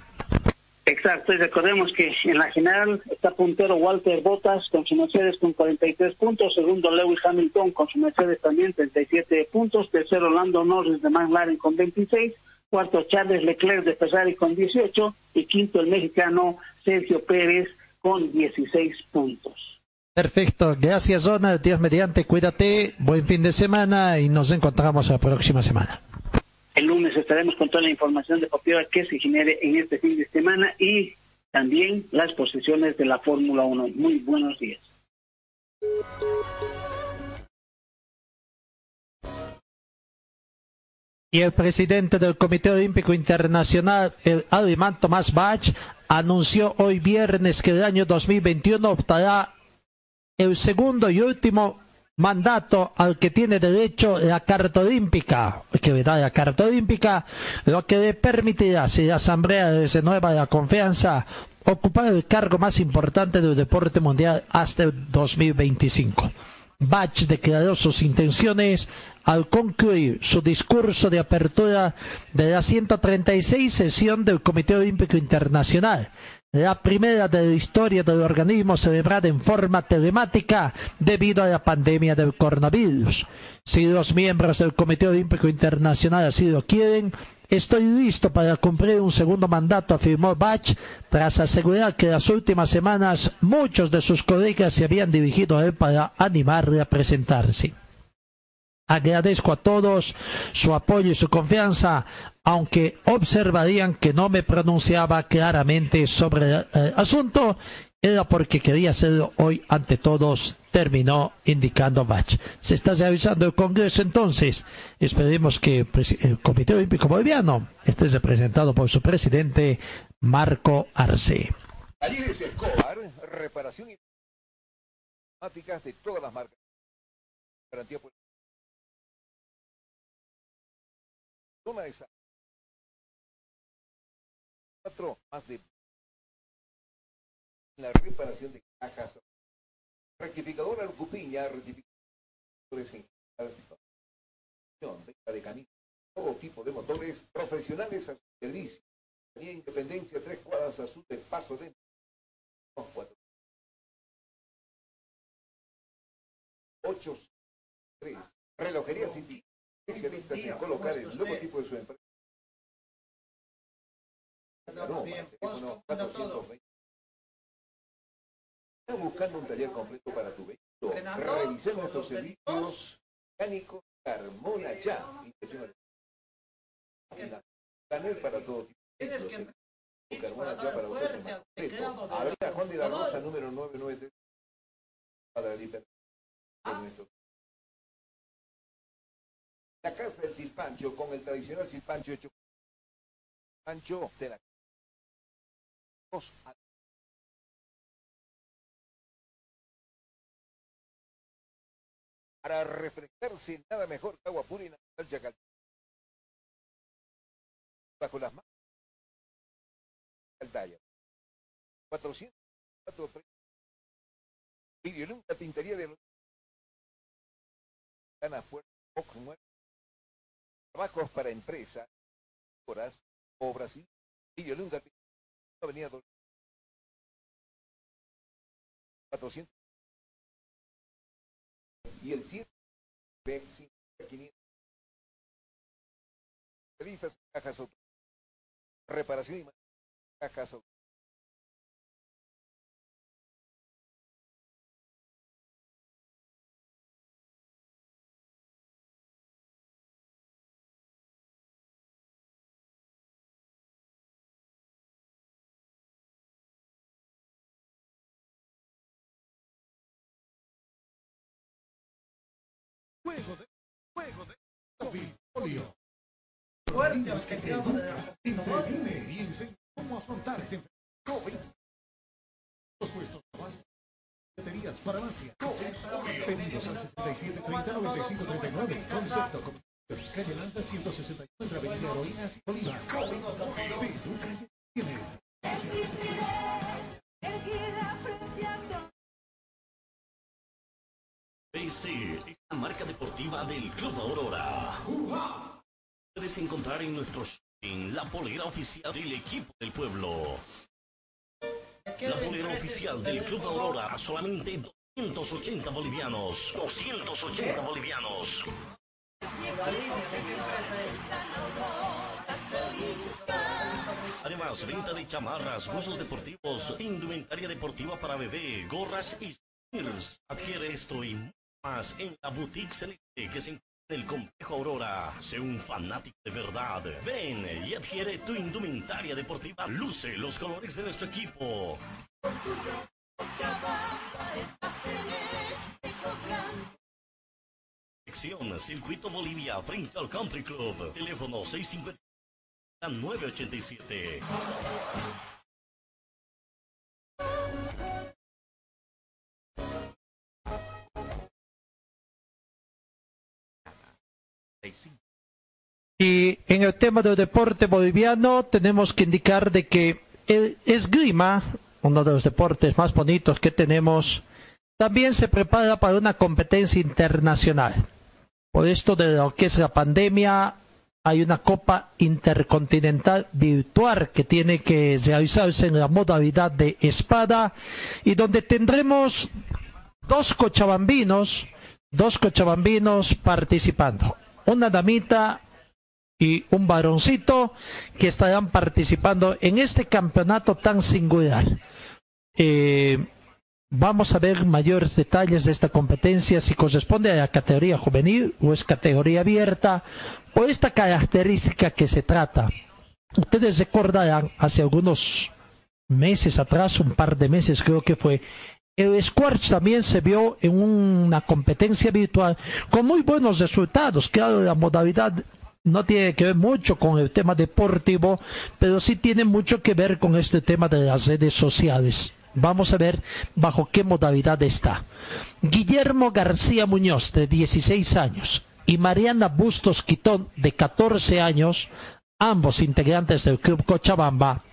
Exacto, y recordemos que en la general está puntero Walter Bottas con su Mercedes con 43 puntos, segundo Lewis Hamilton con su Mercedes también 37 puntos, tercero Lando Norris de McLaren con 26, cuarto Charles Leclerc de Ferrari con 18 y quinto el mexicano Sergio Pérez con 16 puntos. Perfecto, gracias Donald, Dios mediante, cuídate, buen fin de semana y nos encontramos la próxima semana. El lunes estaremos con toda la información deportiva que se genere en este fin de semana y también las posiciones de la Fórmula 1. Muy buenos días. Y el presidente del Comité Olímpico Internacional, el alemán Tomás Bach, anunció hoy viernes que el año 2021 optará el segundo y último mandato al que tiene derecho la Carta Olímpica, que le da la Carta Olímpica, lo que le permitirá, si la Asamblea le renueva la confianza, ocupar el cargo más importante del deporte mundial hasta el 2025. Bach declaró sus intenciones al concluir su discurso de apertura de la 136 sesión del Comité Olímpico Internacional, la primera de la historia del organismo celebrada en forma telemática debido a la pandemia del coronavirus. Si los miembros del Comité Olímpico Internacional así lo quieren, estoy listo para cumplir un segundo mandato, afirmó Bach, tras asegurar que las últimas semanas muchos de sus colegas se habían dirigido a él para animarle a presentarse. Agradezco a todos su apoyo y su confianza, aunque observarían que no me pronunciaba claramente sobre el eh, asunto, era porque quería hacerlo hoy ante todos, terminó indicando Bach. Se está realizando el Congreso entonces. Esperemos que el Comité Olímpico Boliviano esté representado por su presidente Marco Arce. Cuatro más de la reparación de cajas. Rectificadora Lucupiña, rectificadores en venta de camisas, todo tipo de motores profesionales a su servicio. Tenía Independencia, tres cuadras a sur del paso de. Ocho, tres. Relojería City, especialistas en colocar el nuevo tipo de su empresa. No, teléfono 420. ¿Estás buscando un taller completo para tu vehículo? Revisemos nuestros servicios mecánicos Carmona Ya. Panel para todo tipo. Carmona Ya para vosotros más completo. Avenida Juan de la Rosa, número 993. Para el hiper- de nuestro la casa del silpancho con el tradicional silpancho hecho pancho de la Para refrescarse nada mejor que agua pura y natural Chacal bajo las manos Caltaya 400 Vidrio Lunca Pintería de Gana Fuerte Muerto. Trabajos para empresas, horas, obras y Vidrio Lunca Avenida Dol- 400 y el 7 de 500 tarifas cajas reparación y cajas juego de COVID-polio. Niños que te educa, interviene y enseña cómo afrontar este. COVID. Los puestos de base, baterías, farmacia. Pedidos al 67 30 95 39. Concepto con calle Lanza 161 entre Avenida Heroínas y Bolívar. Te educa y te tiene. BC es la marca deportiva del Club Aurora. Puedes encontrar en nuestro shopping la polera oficial del equipo del pueblo. La polera oficial del Club Aurora a solamente 280 bolivianos. 280 bolivianos. Además, venta de chamarras, buzos deportivos, indumentaria deportiva para bebé, gorras y. Adquiere esto y más en la boutique Celeste que se encuentra en el complejo Aurora. Sé un fanático de verdad. Ven y adquiere tu indumentaria deportiva. Luce los colores de nuestro equipo. Sección Circuito Bolivia frente al Country Club. Teléfono 650 987. Y en el tema del deporte boliviano tenemos que indicar de que el esgrima, uno de los deportes más bonitos que tenemos, también se prepara para una competencia internacional. Por esto de lo que es la pandemia, hay una Copa Intercontinental Virtual que tiene que realizarse en la modalidad de espada y donde tendremos dos cochabambinos, dos cochabambinos participando. Una damita y un varoncito que estarán participando en este campeonato tan singular. Eh, vamos a ver mayores detalles de esta competencia, si corresponde a la categoría juvenil o es categoría abierta, por esta característica que se trata. Ustedes recordarán hace algunos meses atrás, un par de meses creo que fue, el Squash también se vio en una competencia virtual con muy buenos resultados. Claro, la modalidad no tiene que ver mucho con el tema deportivo, pero sí tiene mucho que ver con este tema de las redes sociales. Vamos a ver bajo qué modalidad está. Guillermo García Muñoz, de 16 años, y Mariana Bustos Quitón, de 14 años, ambos integrantes del Club Cochabamba,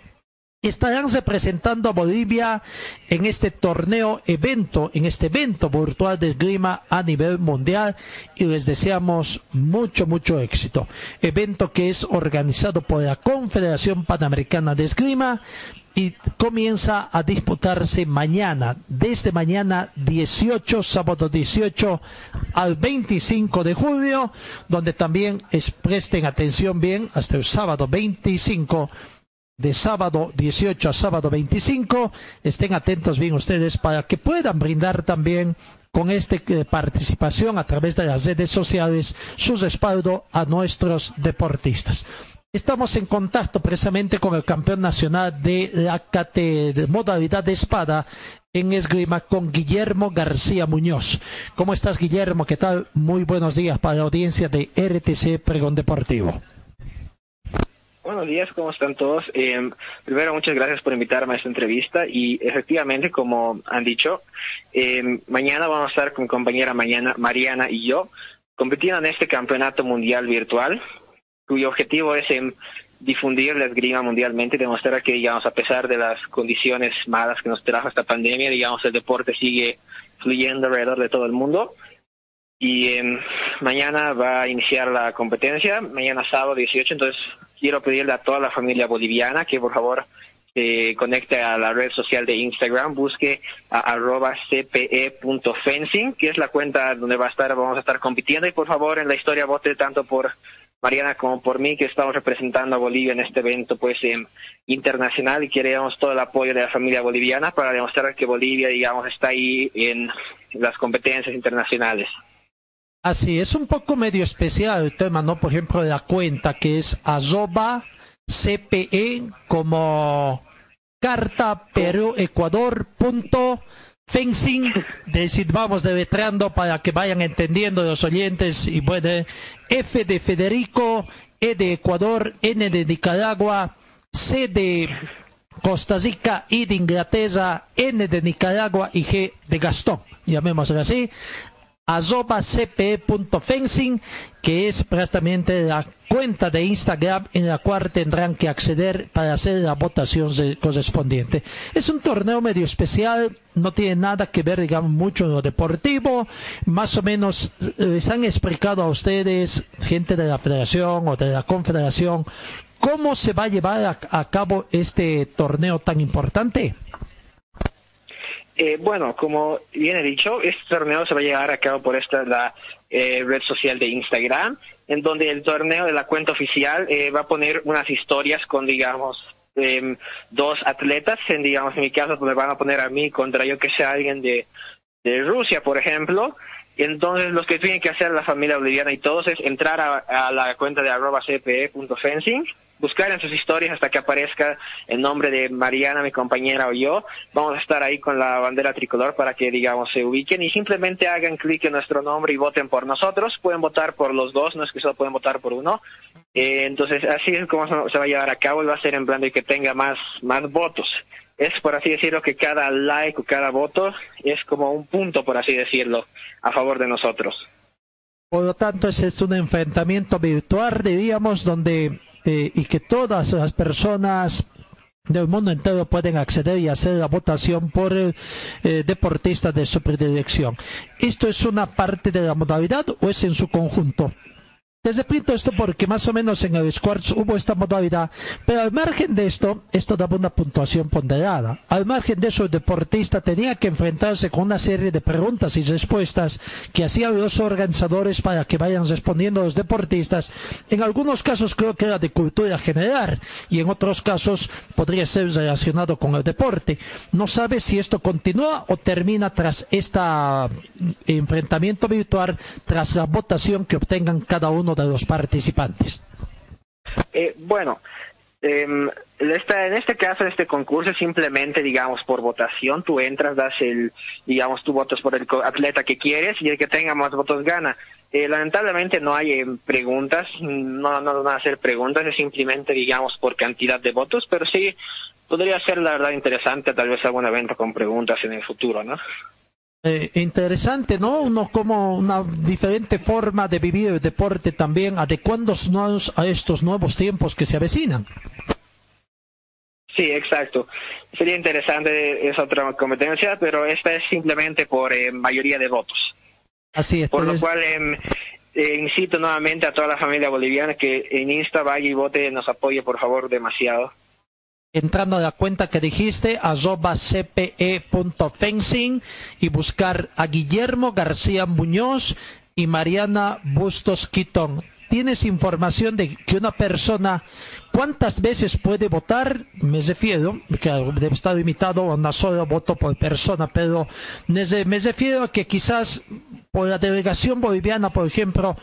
estarán representando a Bolivia en este torneo evento, en este evento virtual de esgrima a nivel mundial y les deseamos mucho, mucho éxito. Evento que es organizado por la Confederación Panamericana de Esgrima y comienza a disputarse mañana, desde mañana 18, sábado 18 al 25 de julio, donde también es- presten atención bien hasta el sábado 25 de sábado 18 a sábado 25. Estén atentos bien ustedes para que puedan brindar también con esta participación a través de las redes sociales su respaldo a nuestros deportistas. Estamos en contacto precisamente con el campeón nacional de la de modalidad de espada en esgrima con Guillermo García Muñoz. ¿Cómo estás, Guillermo? ¿Qué tal? Muy buenos días para la audiencia de RTC Pregón Deportivo. Buenos días, ¿cómo están todos? Eh, primero, muchas gracias por invitarme a esta entrevista y efectivamente, como han dicho, eh, mañana vamos a estar con mi compañera mañana, Mariana y yo compitiendo en este campeonato mundial virtual, cuyo objetivo es em, difundir la esgrima mundialmente y demostrar que, digamos, a pesar de las condiciones malas que nos trajo esta pandemia, digamos, el deporte sigue fluyendo alrededor de todo el mundo. Y em, mañana va a iniciar la competencia, mañana sábado 18, entonces quiero pedirle a toda la familia boliviana que por favor se conecte a la red social de Instagram, busque a arroba cpe.fencing, que es la cuenta donde va a estar, vamos a estar compitiendo y por favor en la historia vote tanto por Mariana como por mí que estamos representando a Bolivia en este evento pues em, internacional y queremos todo el apoyo de la familia boliviana para demostrar que Bolivia digamos está ahí en las competencias internacionales. Así, es un poco medio especial el tema, ¿no? Por ejemplo, la cuenta que es arroba CPE como carta Perú Ecuador punto fencing, decir, vamos deletreando para que vayan entendiendo los oyentes. Y bueno, F de Federico, E de Ecuador, N de Nicaragua, C de Costa Rica, I de Inglaterra, N de Nicaragua y G de Gastón, llamémoslo así arroba cpe.fencing, que es prácticamente la cuenta de Instagram en la cual tendrán que acceder para hacer la votación correspondiente. Es un torneo medio especial, no tiene nada que ver, digamos, mucho lo deportivo. Más o menos eh, les han explicado a ustedes, gente de la federación o de la confederación, cómo se va a llevar a cabo este torneo tan importante. Eh, bueno, como bien he dicho, este torneo se va a llevar a cabo por esta la eh, red social de Instagram, en donde el torneo de la cuenta oficial eh, va a poner unas historias con, digamos, em, dos atletas, en, digamos, en mi caso, pues me van a poner a mí contra yo que sea alguien de, de Rusia, por ejemplo. Entonces, lo que tienen que hacer la familia boliviana y todos es entrar a, a la cuenta de arroba cpe.fencing, buscar en sus historias hasta que aparezca el nombre de Mariana, mi compañera o yo. Vamos a estar ahí con la bandera tricolor para que, digamos, se ubiquen y simplemente hagan clic en nuestro nombre y voten por nosotros. Pueden votar por los dos, no es que solo pueden votar por uno. Eh, entonces, así es como se va a llevar a cabo y va a ser en plan de que tenga más, más votos. Es, por así decirlo, que cada like o cada voto es como un punto, por así decirlo, a favor de nosotros. Por lo tanto, ese es un enfrentamiento virtual, diríamos, donde eh, y que todas las personas del mundo entero pueden acceder y hacer la votación por eh, deportista de su predilección. ¿Esto es una parte de la modalidad o es en su conjunto? Les repito esto porque más o menos en el Squads hubo esta modalidad, pero al margen de esto, esto daba una puntuación ponderada. Al margen de eso, el deportista tenía que enfrentarse con una serie de preguntas y respuestas que hacían los organizadores para que vayan respondiendo los deportistas. En algunos casos creo que era de cultura general y en otros casos podría ser relacionado con el deporte. No sabe si esto continúa o termina tras este enfrentamiento virtual, tras la votación que obtengan cada uno de los participantes. Eh, bueno, em, esta- en este caso, en este concurso, simplemente, digamos, por votación, tú entras, das el, digamos, tú votas por el atleta que quieres y el que tenga más votos gana. Eh, lamentablemente no hay em, preguntas, no, no van a hacer preguntas, es simplemente, digamos, por cantidad de votos, pero sí podría ser, la verdad, interesante tal vez algún evento con preguntas en el futuro, ¿no? Eh, interesante, ¿no? Uno como una diferente forma de vivir el deporte también, adecuándonos a estos nuevos tiempos que se avecinan. Sí, exacto. Sería interesante, es otra competencia, pero esta es simplemente por eh, mayoría de votos. Así es. Por lo pues, cual em, eh, incito nuevamente a toda la familia boliviana que en Insta vaya y vote, nos apoye por favor demasiado. Entrando a la cuenta que dijiste, arroba cpe.fencing y buscar a Guillermo García Muñoz y Mariana Bustos Quitón. ¿Tienes información de que una persona ¿Cuántas veces puede votar? Me refiero, que debe estar limitado a una sola voto por persona, pero me refiero a que quizás por la delegación boliviana, por ejemplo,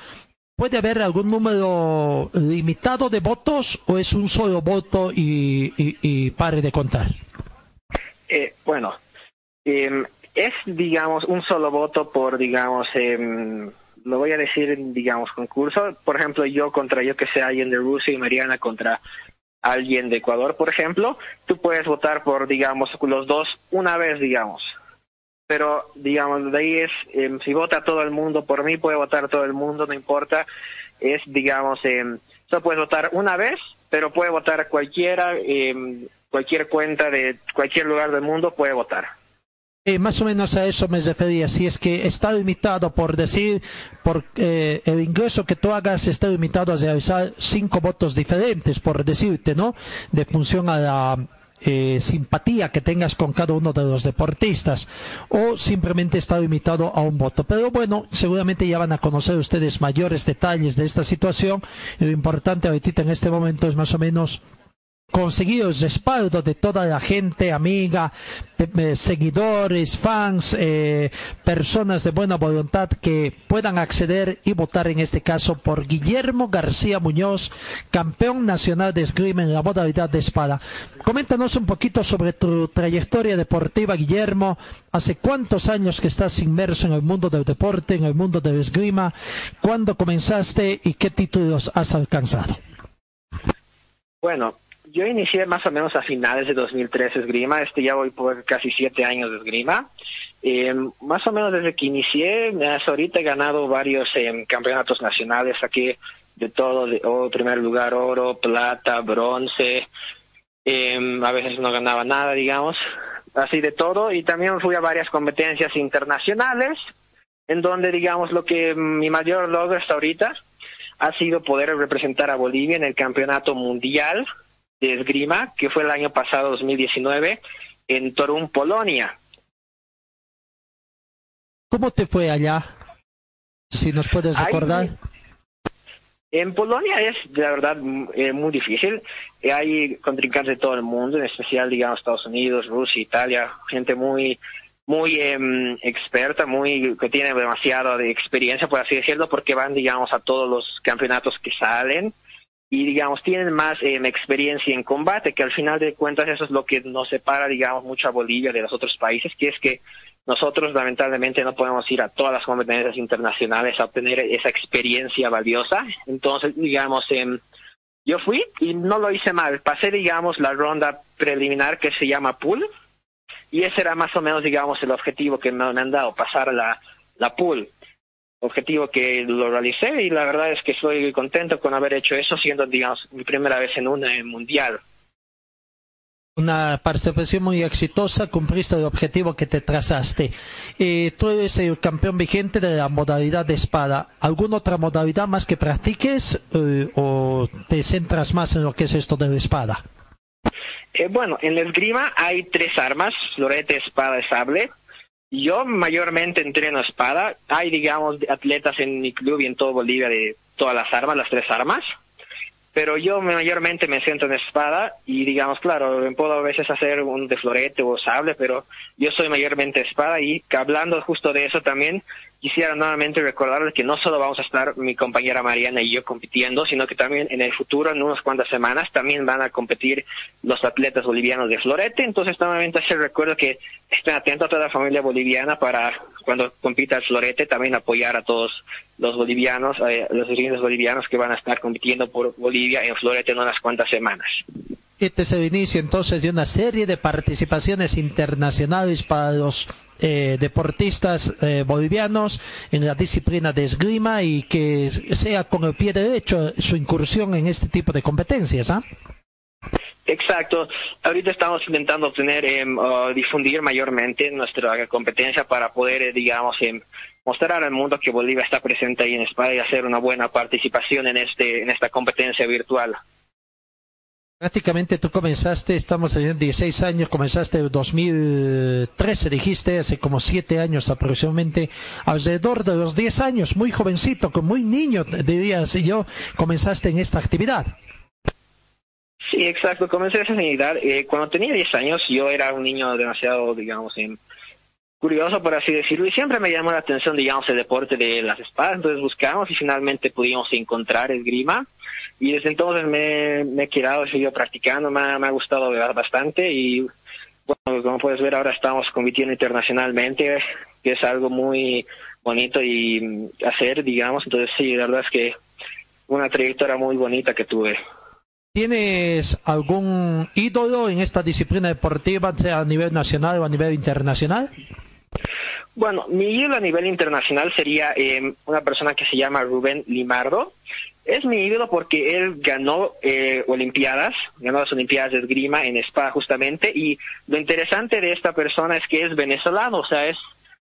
¿puede haber algún número limitado de votos o es un solo voto y, y, y pare de contar? Eh, bueno, em, es, digamos, un solo voto por, digamos, em, lo voy a decir, digamos, concurso. Por ejemplo, yo contra, yo que sé, alguien de Rusia y Mariana contra alguien de Ecuador, por ejemplo, tú puedes votar por, digamos, los dos una vez, digamos. Pero, digamos, de ahí es, em, si vota todo el mundo, por mí puede votar todo el mundo, no importa. Es, digamos, em, solo puedes votar una vez, pero puede votar cualquiera, em, cualquier cuenta de cualquier lugar del mundo puede votar. Eh, más o menos a eso me refería. Si es que está limitado, por decir, por eh, el ingreso que tú hagas está limitado a realizar cinco votos diferentes, por decirte, ¿no? De función a la eh, simpatía que tengas con cada uno de los deportistas, o simplemente está limitado a un voto. Pero bueno, seguramente ya van a conocer ustedes mayores detalles de esta situación. Lo importante ahorita en este momento es más o menos conseguir el respaldo de toda la gente amiga, seguidores, fans, eh, personas de buena voluntad que puedan acceder y votar en este caso por Guillermo García Muñoz, campeón nacional de esgrima en la modalidad de espada. Coméntanos un poquito sobre tu trayectoria deportiva, Guillermo. ¿Hace cuántos años que estás inmerso en el mundo del deporte, en el mundo del esgrima? ¿Cuándo comenzaste y qué títulos has alcanzado? Bueno, yo inicié más o menos a finales de 2013 esgrima, este ya voy por casi siete años de esgrima. Eh, más o menos desde que inicié, hasta ahorita he ganado varios eh, campeonatos nacionales aquí, de todo, de primer lugar oro, plata, bronce, eh, a veces no ganaba nada, digamos, así de todo, y también fui a varias competencias internacionales, en donde, digamos, lo que mi mayor logro hasta ahorita ha sido poder representar a Bolivia en el Campeonato Mundial de Esgrima, que fue el año pasado, 2019, en Torun, Polonia. ¿Cómo te fue allá? Si nos puedes recordar. En Polonia es, la verdad, eh, muy difícil. Hay contrincantes de todo el mundo, en especial, digamos, Estados Unidos, Rusia, Italia, gente muy muy em, experta, muy que tiene demasiado de experiencia, por así decirlo, porque van, digamos, a todos los campeonatos que salen y, digamos, tienen más em, experiencia en combate, que al final de cuentas eso es lo que nos separa, digamos, mucho a Bolivia de los otros países, que es que nosotros lamentablemente no podemos ir a todas las competencias internacionales a obtener esa experiencia valiosa. Entonces, digamos, em, yo fui y no lo hice mal. Pasé, digamos, la ronda preliminar que se llama pool y ese era más o menos, digamos, el objetivo que me han dado, pasar la, la pool. Objetivo que lo realicé y la verdad es que estoy contento con haber hecho eso, siendo, digamos, mi primera vez en un eh, mundial. Una participación muy exitosa, cumpliste el objetivo que te trazaste. Eh, tú eres el campeón vigente de la modalidad de espada. ¿Alguna otra modalidad más que practiques eh, o te centras más en lo que es esto de la espada? Eh, bueno, en la esgrima hay tres armas, florete, espada y sable. Yo mayormente entreno espada. Hay, digamos, atletas en mi club y en todo Bolivia de todas las armas, las tres armas. Pero yo mayormente me centro en espada y, digamos, claro, puedo a veces hacer un de florete o sable, pero yo soy mayormente espada y hablando justo de eso también, quisiera nuevamente recordarles que no solo vamos a estar mi compañera Mariana y yo compitiendo, sino que también en el futuro, en unas cuantas semanas, también van a competir los atletas bolivianos de florete. Entonces, nuevamente se recuerdo que estén atentos a toda la familia boliviana para cuando compita el florete también apoyar a todos los bolivianos, eh, los dirigentes bolivianos que van a estar compitiendo por Bolivia en florete en unas cuantas semanas. Este es el inicio entonces de una serie de participaciones internacionales para los eh, deportistas eh, bolivianos en la disciplina de esgrima y que sea con el pie derecho su incursión en este tipo de competencias. ¿ah? Exacto. Ahorita estamos intentando obtener, uh, difundir mayormente nuestra competencia para poder, eh, digamos, em, mostrar al mundo que Bolivia está presente ahí en España y hacer una buena participación en este en esta competencia virtual. Prácticamente tú comenzaste, estamos en 16 años, comenzaste en 2013, dijiste, hace como 7 años aproximadamente, alrededor de los 10 años, muy jovencito, muy niño, diría así yo, comenzaste en esta actividad. Sí, exacto. Comencé a edad. Eh, cuando tenía 10 años, yo era un niño demasiado, digamos, em, curioso, por así decirlo, y siempre me llamó la atención, digamos, el deporte de las espadas. Entonces buscamos y finalmente pudimos encontrar esgrima. Y desde entonces me, me he quedado, he seguido practicando, me ha, me ha gustado bastante. Y bueno, como puedes ver, ahora estamos compitiendo internacionalmente, que es algo muy bonito y mm, hacer, digamos. Entonces, sí, la verdad es que una trayectoria muy bonita que tuve. ¿Tienes algún ídolo en esta disciplina deportiva, sea a nivel nacional o a nivel internacional? Bueno, mi ídolo a nivel internacional sería eh, una persona que se llama Rubén Limardo. Es mi ídolo porque él ganó eh, Olimpiadas, ganó las Olimpiadas de esgrima en Spa justamente, y lo interesante de esta persona es que es venezolano, o sea, es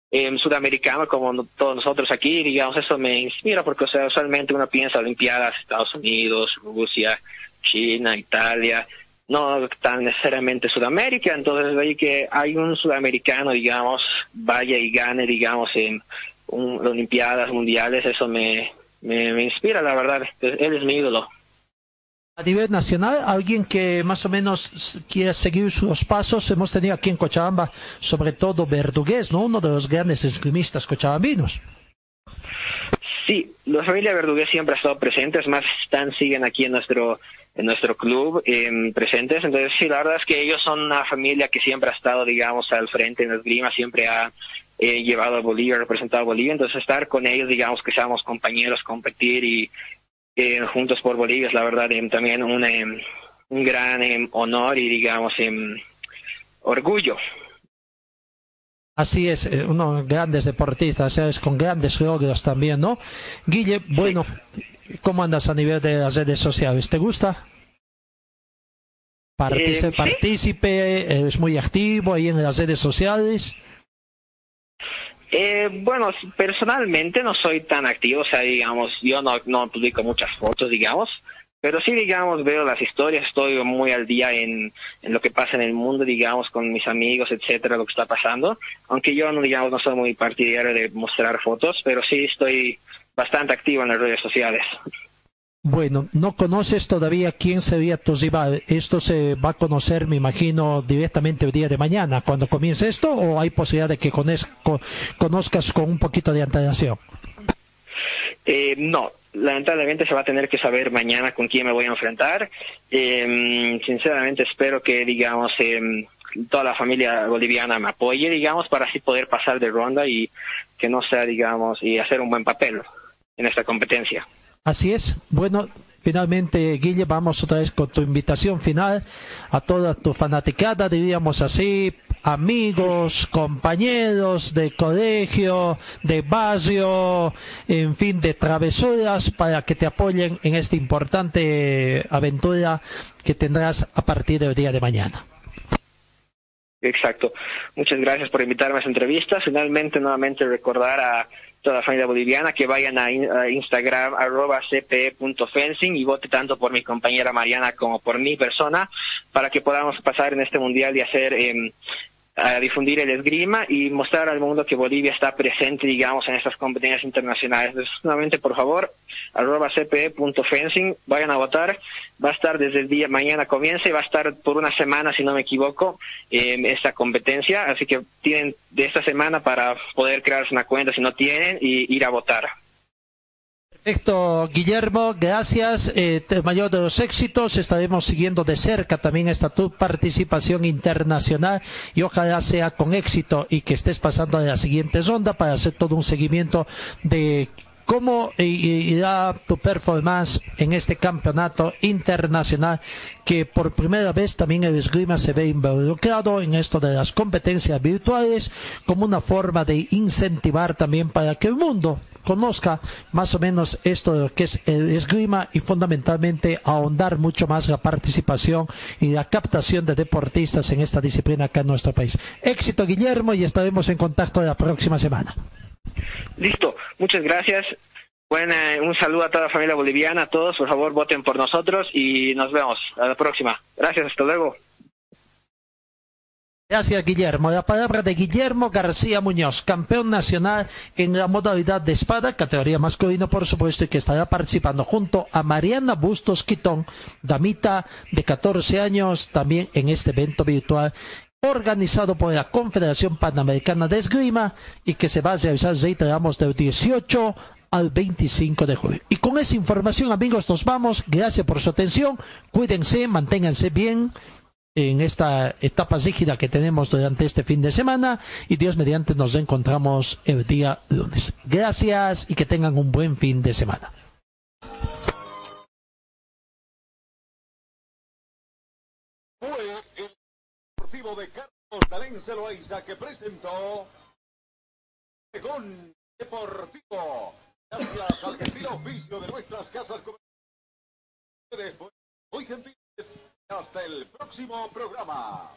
eh, sudamericano como todos nosotros aquí, digamos, eso me inspira porque, o sea, usualmente uno piensa Olimpiadas, Estados Unidos, Rusia, China, Italia, no tan necesariamente Sudamérica, entonces ahí que hay un sudamericano, digamos, vaya y gane, digamos, en un, Olimpiadas mundiales, eso me, me, me inspira, la verdad, él es mi ídolo. A nivel nacional, alguien que más o menos quiera seguir sus pasos, hemos tenido aquí en Cochabamba, sobre todo Verdugués, ¿no? Uno de los grandes esgrimistas cochabambinos. Sí, la familia Verdugués siempre ha estado presente, es más, están, siguen aquí en nuestro en nuestro club em, presentes, entonces sí, la verdad es que ellos son una familia que siempre ha estado, digamos, al frente en la esgrima, siempre ha eh, llevado a Bolivia, representado a Bolivia, entonces estar con ellos, digamos, que seamos compañeros, competir y eh, juntos por Bolivia es la verdad em, también un, em, un gran em, honor y, digamos, orgullo. Así es, eh, unos grandes deportistas, es con grandes logros también, ¿no? Guille, bueno, ¿cómo andas a nivel de las redes sociales? ¿Te gusta? Eh, sí. Partícipe, es muy activo ahí en las redes sociales. Eh, bueno, personalmente no soy tan activo, o sea, digamos, yo no, no publico muchas fotos, digamos, pero sí, digamos, veo las historias, estoy muy al día en, en lo que pasa en el mundo, digamos, con mis amigos, etcétera, lo que está pasando, aunque yo, no digamos, no soy muy partidario de mostrar fotos, pero sí estoy bastante activo en las redes sociales. Bueno, no conoces todavía quién sería tu. Esto se va a conocer, me imagino, directamente el día de mañana, cuando comience esto, o hay posibilidad de que conozcas con un poquito de antelación. Eh, no, lamentablemente se va a tener que saber mañana con quién me voy a enfrentar. Eh, sinceramente espero que, digamos, eh, toda la familia boliviana me apoye, digamos, para así poder pasar de ronda y que no sea, digamos, y hacer un buen papel en esta competencia. Así es. Bueno, finalmente, Guille, vamos otra vez con tu invitación final a toda tu fanaticada, diríamos así, amigos, compañeros de colegio, de barrio, en fin, de travesuras, para que te apoyen en esta importante aventura que tendrás a partir del día de mañana. Exacto. Muchas gracias por invitarme a esta entrevista. Finalmente, nuevamente recordar a toda la familia boliviana que vayan a, in- a Instagram arroba cpe.fencing y vote tanto por mi compañera Mariana como por mi persona para que podamos pasar en este mundial y hacer em, a difundir el esgrima y mostrar al mundo que Bolivia está presente, digamos, en estas competencias internacionales. Entonces, nuevamente, por favor, arroba cpe.fencing, vayan a votar. Va a estar desde el día, mañana comienza y va a estar por una semana, si no me equivoco, eh, esta competencia. Así que tienen de esta semana para poder crearse una cuenta si no tienen y ir a votar. Perfecto, Guillermo, gracias. Eh, mayor de los éxitos. Estaremos siguiendo de cerca también esta tu participación internacional y ojalá sea con éxito y que estés pasando a la siguiente ronda para hacer todo un seguimiento de cómo irá tu performance en este campeonato internacional que por primera vez también el esgrima se ve involucrado en esto de las competencias virtuales como una forma de incentivar también para que el mundo conozca más o menos esto de lo que es el esgrima y fundamentalmente ahondar mucho más la participación y la captación de deportistas en esta disciplina acá en nuestro país. Éxito Guillermo y estaremos en contacto la próxima semana. Listo, muchas gracias. Bueno, un saludo a toda la familia boliviana, a todos, por favor voten por nosotros y nos vemos. A la próxima. Gracias, hasta luego. Gracias, Guillermo. La palabra de Guillermo García Muñoz, campeón nacional en la modalidad de espada, categoría masculino, por supuesto, y que estará participando junto a Mariana Bustos Quitón, damita de 14 años, también en este evento virtual organizado por la Confederación Panamericana de Esgrima y que se va a realizar, reiteramos, del 18 al 25 de julio. Y con esa información, amigos, nos vamos. Gracias por su atención. Cuídense, manténganse bien en esta etapa rígida que tenemos durante este fin de semana y Dios mediante nos encontramos el día lunes. Gracias y que tengan un buen fin de semana. de Carlos Dalense Loaiza que presentó Según Deportivo. Gracias al gentil oficio de nuestras casas comerciales. Muy gentiles. Hasta el próximo programa.